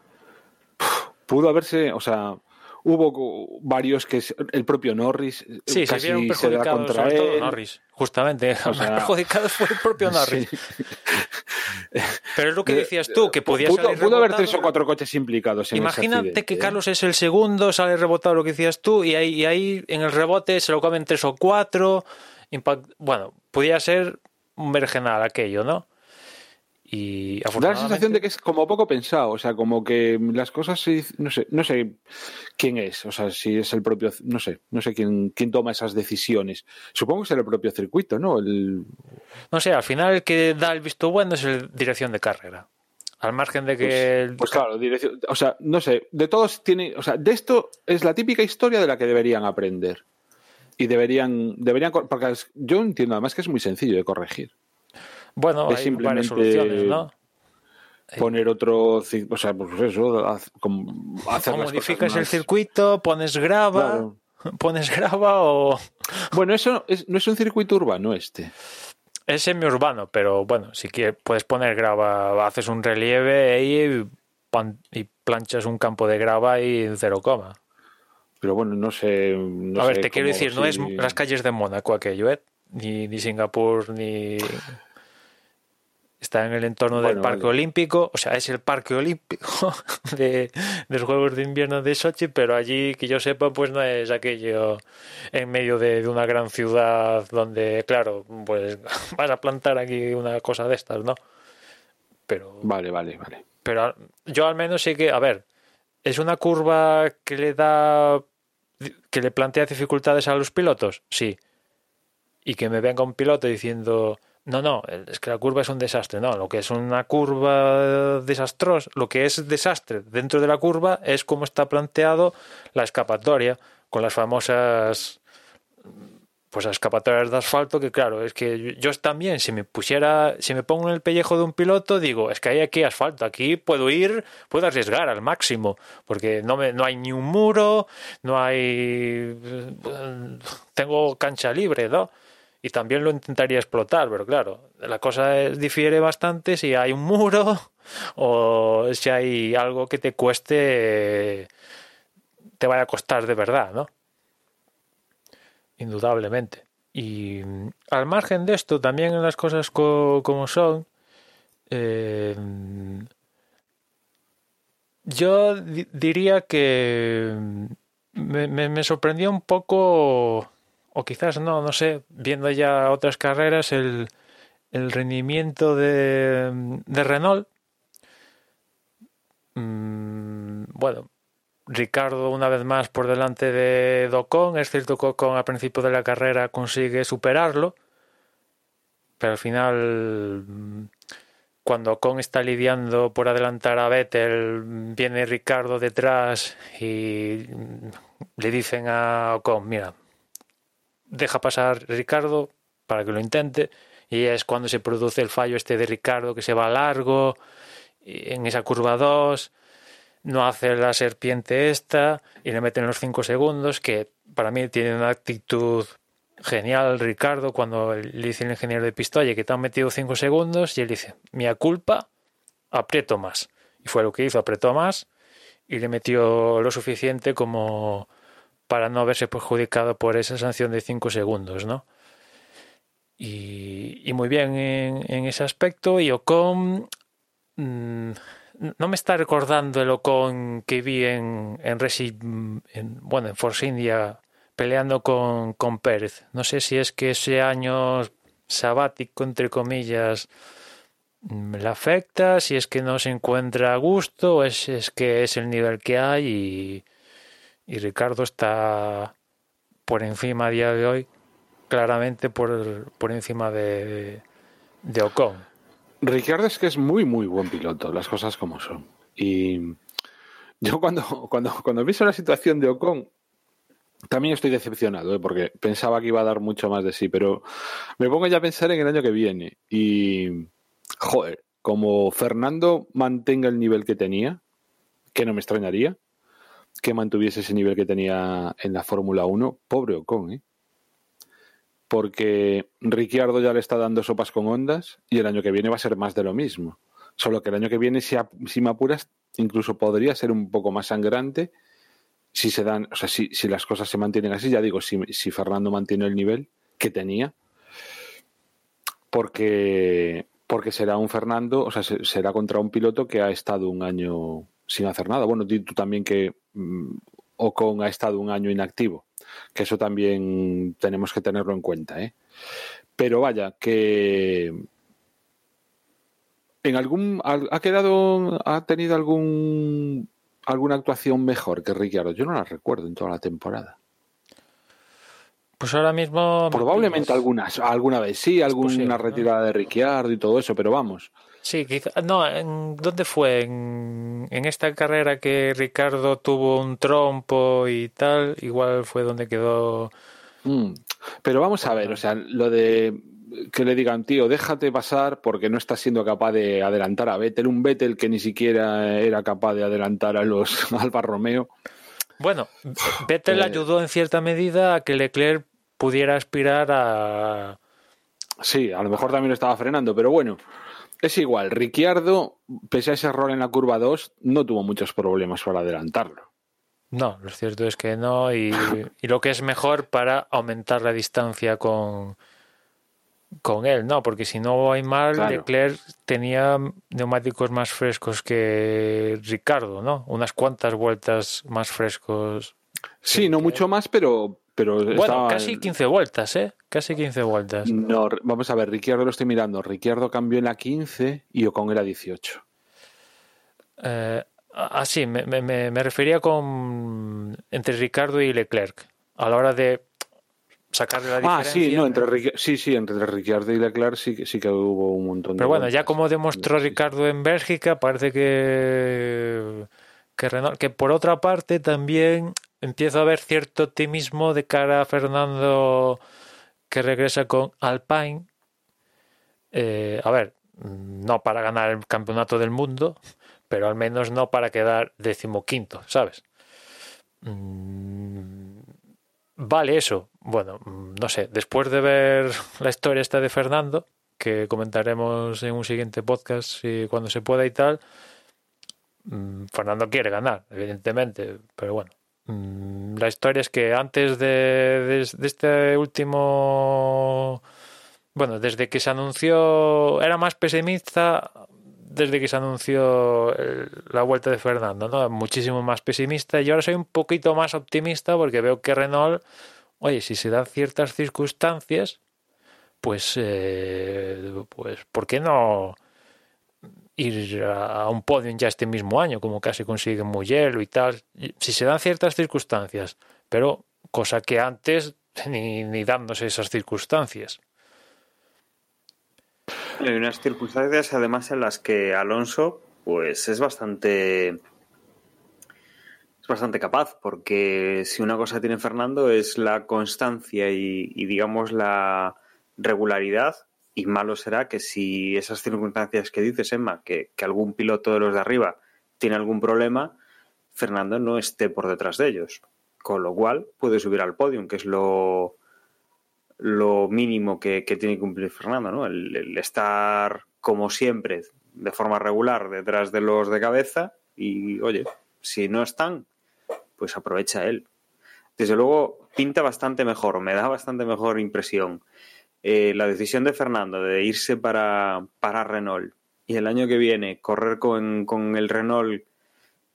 pudo haberse, o sea, hubo varios que el propio Norris sí, casi se, vieron se da contra sobre él. todo Norris, justamente. O sea, el perjudicado fue el propio Norris. Sí. Pero es lo que decías tú, que podía pudo, salir pudo haber tres o cuatro coches implicados en Imagínate que ¿eh? Carlos es el segundo, sale rebotado lo que decías tú, y ahí, y ahí en el rebote se lo comen tres o cuatro. Impact... Bueno, podía ser un vergenal aquello, ¿no? Y Da la sensación de que es como poco pensado, o sea, como que las cosas se, no sé, no sé quién es, o sea, si es el propio, no sé, no sé quién, quién toma esas decisiones. Supongo que es el propio circuito, ¿no? El, No sé, al final el que da el visto bueno es el dirección de carrera. Al margen de que... pues, el- pues claro, dirección, o sea, no sé, de todos tiene, o sea, de esto es la típica historia de la que deberían aprender. Y deberían, deberían, porque yo entiendo además que es muy sencillo de corregir. Bueno, es hay simplemente- varias soluciones, ¿no? Poner otro, o sea, pues eso, haz- como- hacer O las modificas cosas el circuito, pones grava, Claro. pones grava o... Bueno, eso es- no es un circuito urbano este. Es semiurbano, pero bueno, si quieres puedes poner grava, haces un relieve ahí y, pan- y planchas un campo de grava y cero coma. Pero bueno, no sé. no a ver, sé te quiero decir, no es las calles de Mónaco aquello, ¿eh? Ni, ni Singapur, ni... Está en el entorno del Parque vale. Olímpico, o sea, es el Parque Olímpico de, de los Juegos de Invierno de Sochi, pero allí, que yo sepa, pues no es aquello en medio de, de una gran ciudad donde, claro, pues vas a plantar aquí una cosa de estas, ¿no? Pero, Vale, vale, vale. pero yo al menos sé que, a ver, es una curva que le da, que le plantea dificultades a los pilotos, sí. Y que me venga un piloto diciendo, no, no, es que la curva es un desastre, no, lo que es una curva desastrosa, lo que es desastre dentro de la curva es cómo está planteado la escapatoria con las famosas pues escapatorias de asfalto que claro, es que yo- también si me pusiera, si me pongo en el pellejo de un piloto, digo, es que hay aquí asfalto, aquí puedo ir, puedo arriesgar al máximo, porque no me, no hay ni un muro, no hay tengo cancha libre, ¿no? Y también lo intentaría explotar, pero claro, la cosa difiere bastante si hay un muro o si hay algo que te cueste te vaya a costar de verdad, ¿no? Indudablemente. Y mm, al margen de esto, también en las cosas co- como son, eh, yo di- diría que mm, me sorprendió un poco, o quizás no, no sé, viendo ya otras carreras, el, rendimiento de, Renault. Mm, bueno, Ricardo una vez más por delante de Docon. Es cierto que Ocon al principio de la carrera consigue superarlo, pero al final mm, cuando Ocon está lidiando por adelantar a Vettel, viene Ricardo detrás y le dicen a Ocon, mira, deja pasar Ricardo para que lo intente y es cuando se produce el fallo este de Ricardo que se va largo en esa curva 2 no hace la serpiente esta y le meten los 5 segundos que para mí tiene una actitud genial Ricardo cuando le dice el ingeniero de pista, que te han metido 5 segundos y él dice, mía culpa, aprieto más. Y fue lo que hizo, apretó más y le metió lo suficiente como para no verse perjudicado por esa sanción de 5 segundos, ¿no? Y, muy bien en, ese aspecto. Y Ocon mm, no me está recordando el Ocon que vi en, en, Resi, en bueno, en Force India peleando con, con Pérez. No sé si es que ese año sabático, entre comillas, mm, le afecta, si es que no se encuentra a gusto, o es, es que es el nivel que hay y, y, Ricardo está por encima a día de hoy, claramente por, por encima de, de Ocon. Ricardo es que es muy, muy buen piloto, las cosas como son. Y yo cuando, cuando, cuando visto la situación de Ocon, también estoy decepcionado, ¿eh? porque pensaba que iba a dar mucho más de sí, pero me pongo ya a pensar en el año que viene. Y, joder, como Fernando mantenga el nivel que tenía, que no me extrañaría, que mantuviese ese nivel que tenía en la Fórmula 1, pobre Ocon, ¿eh? Porque Ricciardo ya le está dando sopas con ondas y el año que viene va a ser más de lo mismo. Solo que el año que viene, si, si me apuras, incluso podría ser un poco más sangrante si se dan, o sea, si, si las cosas se mantienen así, ya digo, si, si Fernando mantiene el nivel que tenía, porque, porque será un Fernando, o sea, será contra un piloto que ha estado un año sin hacer nada. Bueno, tú también que mm, Ocon ha estado un año inactivo, que eso también tenemos que tenerlo en cuenta, ¿eh? Pero vaya, que en algún ha quedado ha tenido algún alguna actuación mejor que Ricciardo? Yo no la recuerdo en toda la temporada. Pues ahora mismo. Probablemente algunas, alguna vez sí, alguna retirada de Ricciardo y todo eso, pero vamos. Sí, quizá, no, ¿en, ¿dónde fue? En, esta carrera que Ricardo tuvo un trompo y tal, igual fue donde quedó. Mm, pero vamos a ver, o sea, lo de que le digan, tío, déjate pasar porque no estás siendo capaz de adelantar a Vettel, un Vettel que ni siquiera era capaz de adelantar a los Alfa Romeo. Bueno, Vettel eh, ayudó en cierta medida a que Leclerc pudiera aspirar a... Sí, a lo mejor también lo estaba frenando, pero bueno, es igual. Ricciardo, pese a ese error en la curva 2, no tuvo muchos problemas para adelantarlo. No, lo cierto es que no, y lo que es mejor para aumentar la distancia con, con él, no, porque si no hay mal, Leclerc tenía neumáticos más frescos que Ricardo, ¿no? Unas cuantas vueltas más frescos. Sí, no mucho más, pero. Pero bueno, casi 15 vueltas, ¿eh? Casi 15 vueltas. No, vamos a ver, Ricciardo lo estoy mirando. Ricciardo cambió en la 15 y Ocon en la 18. Eh, ah, sí, me, me, me refería con entre Ricardo y Leclerc. A la hora de sacarle la diferencia. Ah, sí, no, entre, sí, sí, entre Ricciardo y Leclerc sí, sí que hubo un montón de. Pero bueno, ya como demostró Ricardo en Bélgica, parece que, que, que por otra parte también empieza a haber cierto optimismo de cara a Fernando que regresa con Alpine. Eh, a ver, no para ganar el campeonato del mundo, pero al menos no para quedar decimoquinto, ¿sabes? Mm, vale eso. Bueno, no sé, después de ver la historia esta de Fernando, que comentaremos en un siguiente podcast y cuando se pueda y tal, mm, Fernando quiere ganar, evidentemente, pero bueno. Mm, la historia es que antes de, de este último bueno, desde que se anunció, era más pesimista desde que se anunció la vuelta de Fernando, ¿no? Muchísimo más pesimista y ahora soy un poquito más optimista porque veo que Renault, oye, si se dan ciertas circunstancias, pues, eh, pues, ¿por qué no ir a un podio ya este mismo año, como casi consigue Mugello y tal? Si se dan ciertas circunstancias, pero cosa que antes ni, ni dándose esas circunstancias. Hay unas circunstancias además en las que Alonso pues es bastante es bastante capaz porque si una cosa tiene Fernando es la constancia y digamos la regularidad y malo será que si esas circunstancias que dices, Emma, que, que, algún piloto de los de arriba tiene algún problema, Fernando no esté por detrás de ellos. Con lo cual puede subir al podium, que es lo, lo mínimo que, que tiene que cumplir Fernando, ¿no? El, el, estar, como siempre, de forma regular detrás de los de cabeza y, oye, si no están, pues aprovecha él. Desde luego, pinta bastante mejor, me da bastante mejor impresión eh, la decisión de Fernando de irse para, para Renault y el año que viene correr con, con, el Renault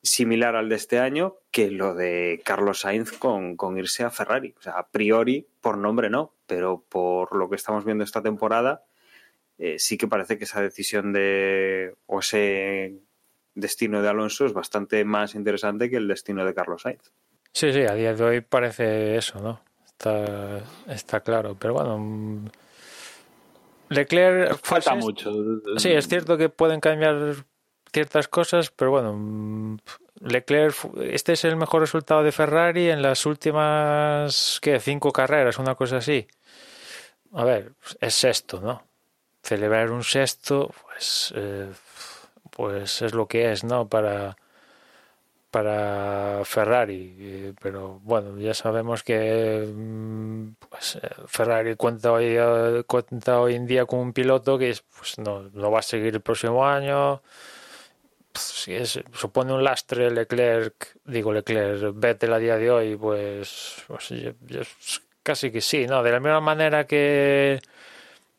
similar al de este año que lo de Carlos Sainz con, con, irse a Ferrari. O sea, a priori, por nombre no, pero por lo que estamos viendo esta temporada, eh, sí que parece que esa decisión de o ese destino de Alonso es bastante más interesante que el destino de Carlos Sainz. Sí, sí, a día de hoy parece eso, ¿no? Está, está claro, pero bueno. Leclerc. Pues Falta pues, mucho. Sí, es cierto que pueden cambiar ciertas cosas, pero bueno. Leclerc, este es el mejor resultado de Ferrari en las últimas, ¿qué? Cinco carreras, una cosa así. A ver, es sexto, ¿no? Celebrar un sexto, pues, eh, pues es lo que es, ¿no? Para, para Ferrari, pero bueno, ya sabemos que mm, pues, eh, Ferrari cuenta hoy, eh, cuenta hoy en día con un piloto que pues, no, no va a seguir el próximo año. Si es, supone un lastre Leclerc, digo Leclerc, Vettel a día de hoy, pues, pues casi que sí, ¿no? De la misma manera que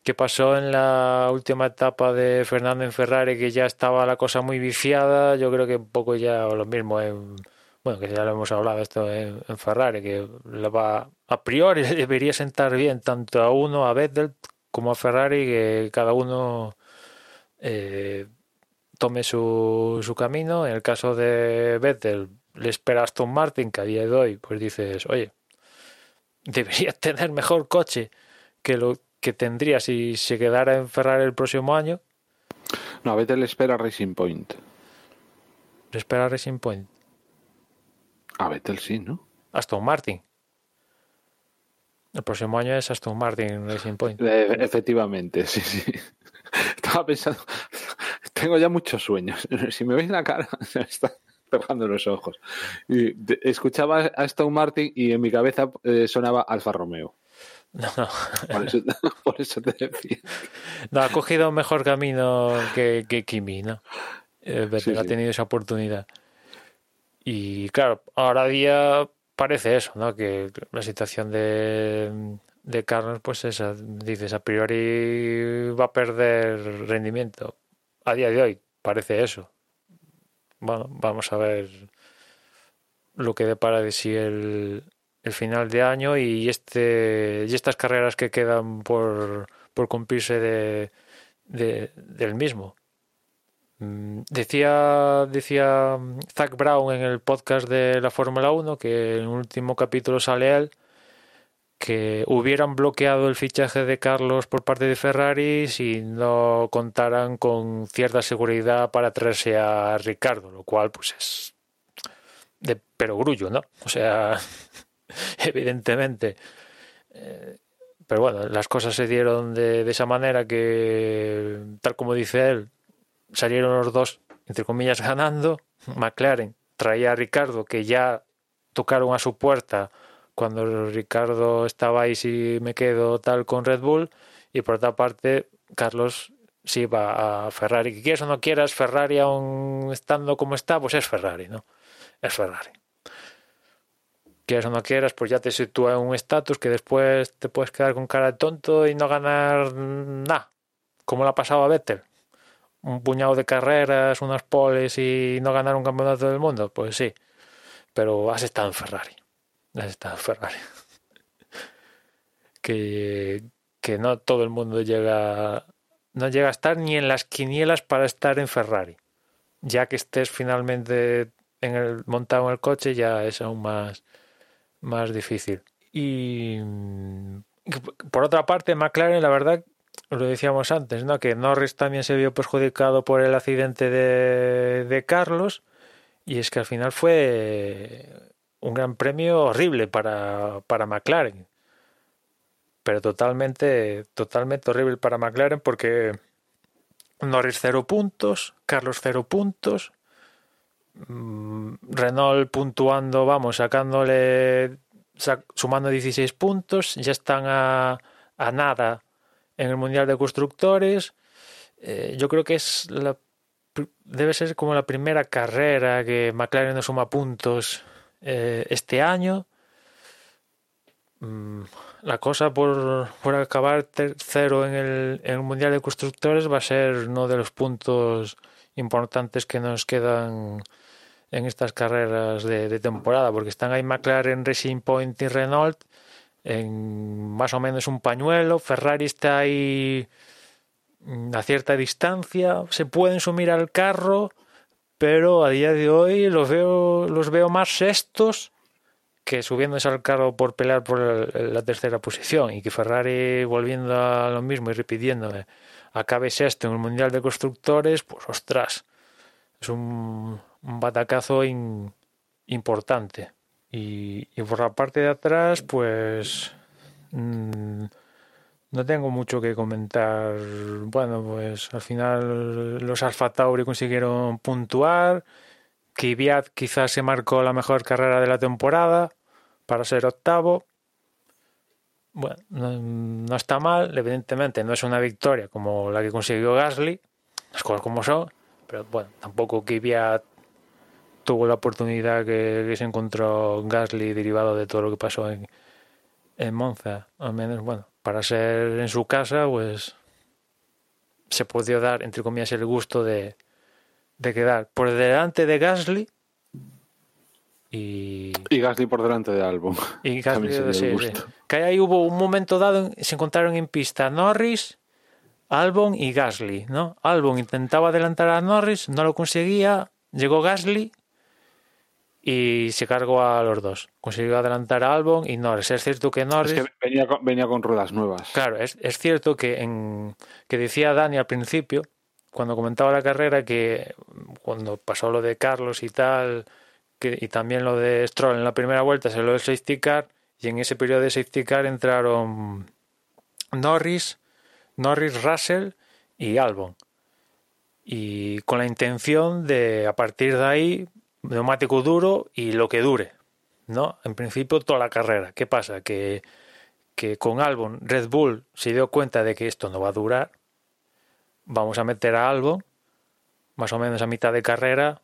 que pasó en la última etapa de Fernando en Ferrari, que ya estaba la cosa muy viciada, yo creo que un poco ya lo mismo en, bueno, que ya lo hemos hablado esto en, Ferrari, que le va, a priori debería sentar bien tanto a uno, a Vettel, como a Ferrari, que cada uno eh, tome su, su camino. En el caso de Vettel, le espera Aston Martin, que a día de hoy, pues dices, oye, debería tener mejor coche que lo que tendría si se quedara en Ferrari el próximo año. No, a Vettel espera Racing Point. ¿Le espera Racing Point? A Vettel sí, ¿no? Aston Martin. El próximo año es Aston Martin Racing Point. Eh, efectivamente, sí, sí. Estaba pensando. Tengo ya muchos sueños. Si me veis la cara, se me está pegando los ojos. Y escuchaba a Aston Martin y en mi cabeza eh, sonaba Alfa Romeo. No, no. Por eso, por eso, te decía. No, ha cogido mejor camino que, que Kimi, ¿no? Eh, sí, ha tenido sí. esa oportunidad. Y claro, ahora día parece eso, ¿no? Que la situación de, de Carlos, pues esa, dices, a priori va a perder rendimiento. A día de hoy parece eso. Bueno, vamos a ver lo que depara de si el, el final de año y este y estas carreras que quedan por, por cumplirse de, de, del mismo. Decía, decía Zach Brown en el podcast de la Fórmula 1 que en el último capítulo sale él que hubieran bloqueado el fichaje de Carlos por parte de Ferrari si no contaran con cierta seguridad para traerse a Ricardo, lo cual pues es de perogrullo, ¿no? O sea, evidentemente. Eh, pero bueno, las cosas se dieron de, de, esa manera que, tal como dice él, salieron los dos, entre comillas, ganando. McLaren traía a Ricardo, que ya tocaron a su puerta cuando Ricardo estaba ahí, si me quedo tal con Red Bull. Y por otra parte, Carlos si va a Ferrari. Que quieras o no quieras, Ferrari, aún estando como está, pues es Ferrari, ¿no? Es Ferrari quieras o no quieras, pues ya te sitúa en un estatus que después te puedes quedar con cara de tonto y no ganar nada, como le ha pasado a Vettel. Un puñado de carreras, unas poles y no ganar un campeonato del mundo, pues sí. Pero has estado en Ferrari. Has estado en Ferrari. que, que no todo el mundo llega no llega a estar ni en las quinielas para estar en Ferrari. Ya que estés finalmente en el, montado en el coche, ya es aún más, más difícil. Y por otra parte, McLaren, la verdad, lo decíamos antes, ¿no? Que Norris también se vio perjudicado por el accidente de, de Carlos y es que al final fue un gran premio horrible para, para McLaren. Pero totalmente, totalmente horrible para McLaren porque Norris cero puntos, Carlos cero puntos, Renault puntuando, vamos, sacándole, sumando 16 puntos, ya están a, a nada en el Mundial de Constructores. Eh, yo creo que es la, debe ser como la primera carrera que McLaren no suma puntos eh, este año. Mm, la cosa por, por acabar tercero en el, en el Mundial de Constructores va a ser uno de los puntos importantes que nos quedan en estas carreras de, temporada, porque están ahí McLaren, Racing Point y Renault en más o menos un pañuelo, Ferrari está ahí a cierta distancia, se pueden sumir al carro, pero a día de hoy los veo, los veo más sextos que subiéndose al carro por pelear por la tercera posición. Y que Ferrari volviendo a lo mismo y repitiéndome acabe sexto en el Mundial de Constructores, pues ostras, es un, un batacazo in, importante. Y, por la parte de atrás, pues mmm, no tengo mucho que comentar. Bueno, pues al final los Alfa Tauri consiguieron puntuar. Kvyat quizás se marcó la mejor carrera de la temporada para ser octavo. Bueno, no, no, está mal, evidentemente no es una victoria como la que consiguió Gasly, las cosas como son, pero bueno, tampoco Kvyat tuvo la oportunidad que, que, se encontró Gasly derivado de todo lo que pasó en, en Monza. Al menos, bueno, para ser en su casa, pues se podía dar, entre comillas, el gusto de, de quedar por delante de Gasly y... Y Gasly por delante de Albon. Y Gasly, sí, sí. Que ahí hubo un momento dado, se encontraron en pista Norris, Albon y Gasly, ¿no? Albon intentaba adelantar a Norris, no lo conseguía, llegó Gasly y se cargó a los dos. Consiguió adelantar a Albon y Norris. Es cierto que Norris... Es que venía con, venía con ruedas nuevas. Claro, es, es cierto que, en, que decía Dani al principio, cuando comentaba la carrera, que cuando pasó lo de Carlos y tal, que, y también lo de Stroll en la primera vuelta, se lo del safety car, y en ese periodo de safety car entraron Norris, Norris, Russell y Albon. Y con la intención de, a partir de ahí, neumático duro y lo que dure, ¿no? En principio toda la carrera. ¿Qué pasa? Que, que con Albon Red Bull se dio cuenta de que esto no va a durar. Vamos a meter a Albon más o menos a mitad de carrera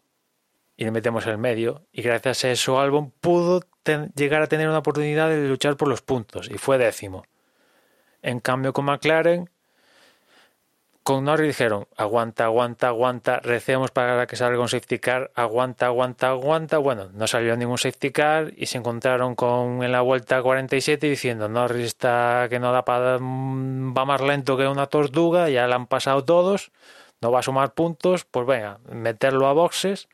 y le metemos el medio. Y gracias a eso Albon pudo llegar a tener una oportunidad de luchar por los puntos y fue décimo. En cambio con McLaren con Norris dijeron, aguanta, aguanta, aguanta, recemos para que salga un safety car, aguanta, aguanta, aguanta. Bueno, no salió ningún safety car y se encontraron con en la vuelta 47 diciendo, Norris está que no da para, va más lento que una tortuga, ya la han pasado todos, no va a sumar puntos, pues venga, meterlo a boxes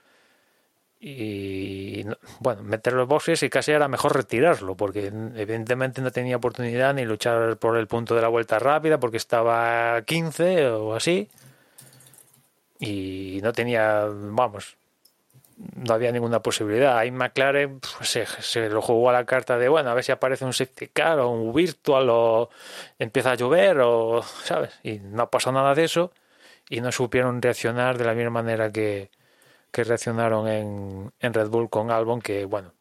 y bueno, meterlo en boxes y casi era mejor retirarlo, porque evidentemente no tenía oportunidad ni luchar por el punto de la vuelta rápida, porque estaba a 15 o así, y no tenía, vamos, no había ninguna posibilidad. Ahí McLaren pues, se, se, lo jugó a la carta de, bueno, a ver si aparece un safety car o un virtual o empieza a llover o, ¿sabes? Y no pasó nada de eso y no supieron reaccionar de la misma manera que que reaccionaron en, en Red Bull con Albon, que bueno,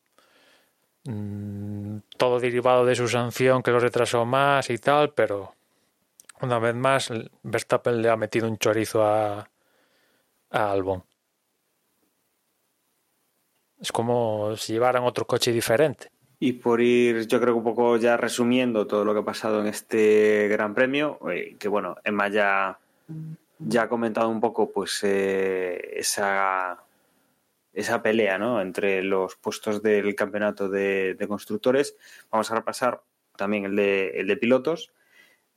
mmm, todo derivado de su sanción que lo retrasó más y tal, pero una vez más Verstappen le ha metido un chorizo a, a Albon. Es como si llevaran otro coche diferente. Y por ir, yo creo que un poco ya resumiendo todo lo que ha pasado en este Gran Premio, eh, que bueno, Emma ya ya ha comentado un poco pues eh, esa, esa pelea ¿no? entre los puestos del campeonato de, constructores. Vamos a repasar también el de, el de pilotos,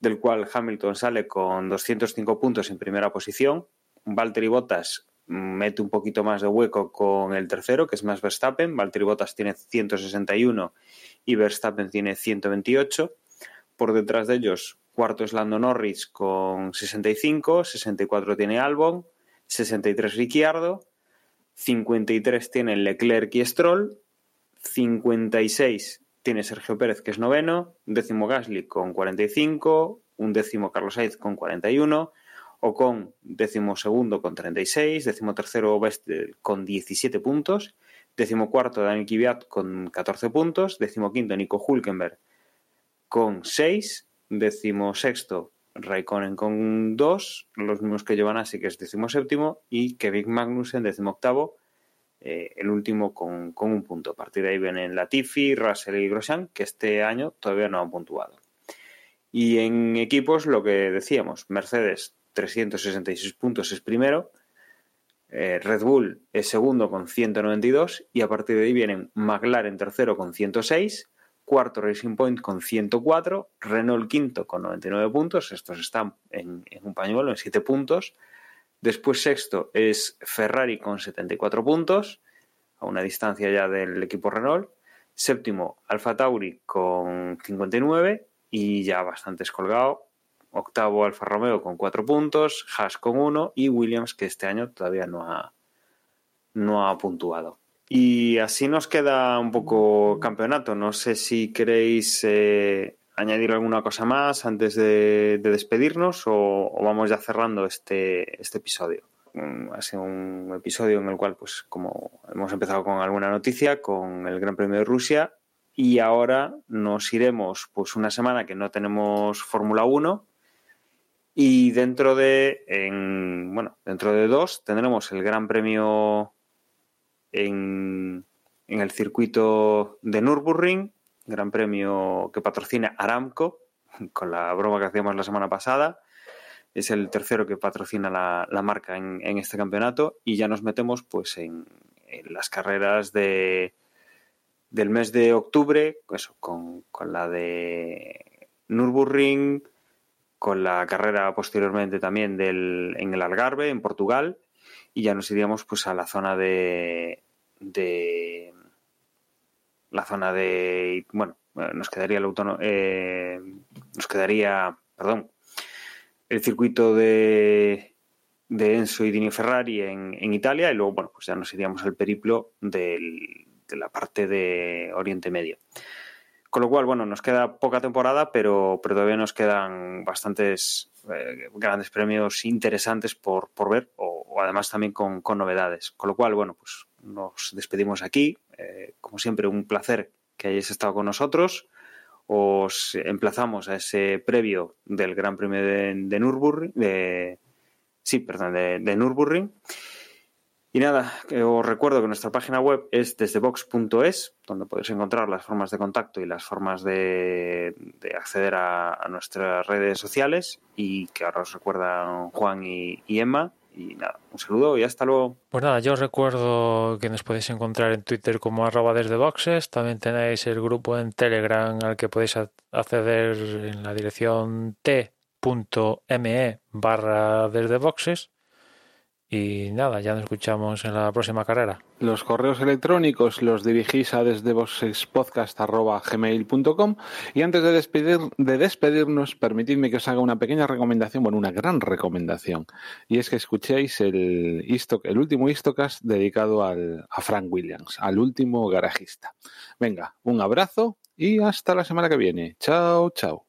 del cual Hamilton sale con 205 puntos en primera posición. Valtteri Bottas mete un poquito más de hueco con el tercero, que es más Verstappen. Valtteri Bottas tiene 161 y Verstappen tiene 128. Por detrás de ellos Cuarto es Lando Norris con 65, 64 tiene Albon, 63 Ricciardo, 53 tiene Leclerc y Stroll, 56 tiene Sergio Pérez, que es noveno, décimo Gasly con 45, un décimo Carlos Sainz con 41, Ocon décimo segundo con 36, décimo tercero Vestel con 17 puntos, décimo cuarto Daniel Kvyat con 14 puntos, décimo quinto Nico Hulkenberg con 6, décimo sexto Raikkonen con 2, los mismos que llevan así que es décimo séptimo, y Kevin Magnussen décimo octavo, eh, el último con, con, un punto. A partir de ahí vienen Latifi, Russell y Grosjean, que este año todavía no han puntuado. Y en equipos, lo que decíamos, Mercedes 366 puntos es primero, eh, Red Bull es segundo con 192 y a partir de ahí vienen McLaren tercero con 106, cuarto Racing Point con 104, Renault quinto con 99 puntos, estos están en, un pañuelo, en 7 puntos, después sexto es Ferrari con 74 puntos, a una distancia ya del equipo Renault, séptimo Alfa Tauri con 59 y ya bastante escolgado. Octavo Alfa Romeo con cuatro puntos, Haas con uno y Williams que este año todavía no ha, no ha puntuado. Y así nos queda un poco campeonato. No sé si queréis eh, añadir alguna cosa más antes de, de despedirnos o, o, vamos ya cerrando este, este episodio. Ha sido un episodio en el cual, pues, como hemos empezado con alguna noticia, con el Gran Premio de Rusia y ahora nos iremos pues una semana que no tenemos Fórmula 1 y dentro de en, bueno dentro de dos tendremos el Gran Premio en, el circuito de Nürburgring Gran Premio que patrocina Aramco con la broma que hacíamos la semana pasada. Es el tercero que patrocina la, marca en, este campeonato y ya nos metemos pues en, las carreras de del mes de octubre, con, con, la de Nürburgring, con la carrera posteriormente también del, en el Algarve, en Portugal, y ya nos iríamos pues a la zona de, de la zona de bueno nos quedaría el autónomo eh, nos quedaría perdón el circuito de de Enzo y Dini Ferrari en, en Italia y luego bueno pues ya nos iríamos al periplo del de la parte de Oriente Medio. Con lo cual, bueno, nos queda poca temporada, pero, pero todavía nos quedan bastantes eh, grandes premios interesantes por, por ver, o, además también con, con, novedades. Con lo cual, bueno, pues nos despedimos aquí. Eh, como siempre, un placer que hayáis estado con nosotros. Os emplazamos a ese previo del Gran Premio de, de Nürburgring, de, sí, perdón, de, de Nürburgring. Y nada, os recuerdo que nuestra página web es desdebox.es, donde podéis encontrar las formas de contacto y las formas de, de acceder a, nuestras redes sociales y que ahora os recuerdan Juan y, y, Emma. Y nada, un saludo y hasta luego. Pues nada, yo os recuerdo que nos podéis encontrar en Twitter como arroba desde boxes. También tenéis el grupo en Telegram al que podéis acceder en la dirección t.me barra desde. Y nada, ya nos escuchamos en la próxima carrera. Los correos electrónicos los dirigís a desde gmail.com y antes de, despedir, de despedirnos, permitidme que os haga una pequeña recomendación, bueno, una gran recomendación, y es que escuchéis el, el último Istocast dedicado al, a Frank Williams, al último garajista. Venga, un abrazo y hasta la semana que viene. Chao, chao.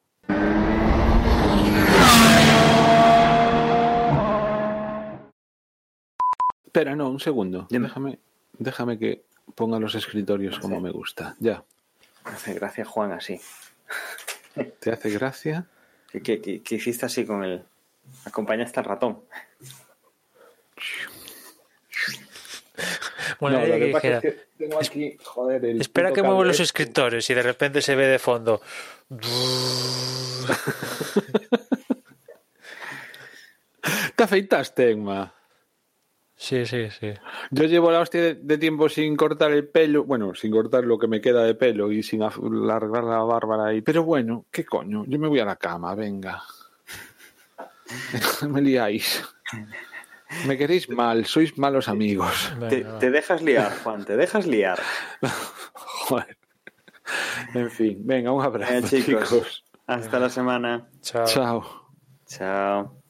Espera, no, un segundo. Déjame, déjame que ponga los escritorios como me gusta. Ya. Me hace gracia Juan así. ¿Te hace gracia? ¿Qué, qué, qué, qué hiciste así con el... Acompañaste al ratón. Bueno, no, lo que pasa es que tengo aquí, joder, el Espera que muevo los escritores y de repente se ve de fondo. ¿Te afeitaste, Emma? Sí, sí, sí. Yo llevo la hostia de, de, tiempo sin cortar el pelo, bueno, sin cortar lo que me queda de pelo y sin alargar la bárbara ahí. Pero bueno, ¿qué coño? Yo me voy a la cama, venga. me liáis. Me queréis mal, sois malos amigos. Te, te dejas liar, Juan, te dejas liar. Joder. En fin, venga, un abrazo, venga, chicos. chicos. Hasta la semana. Chao. Chao. Chao.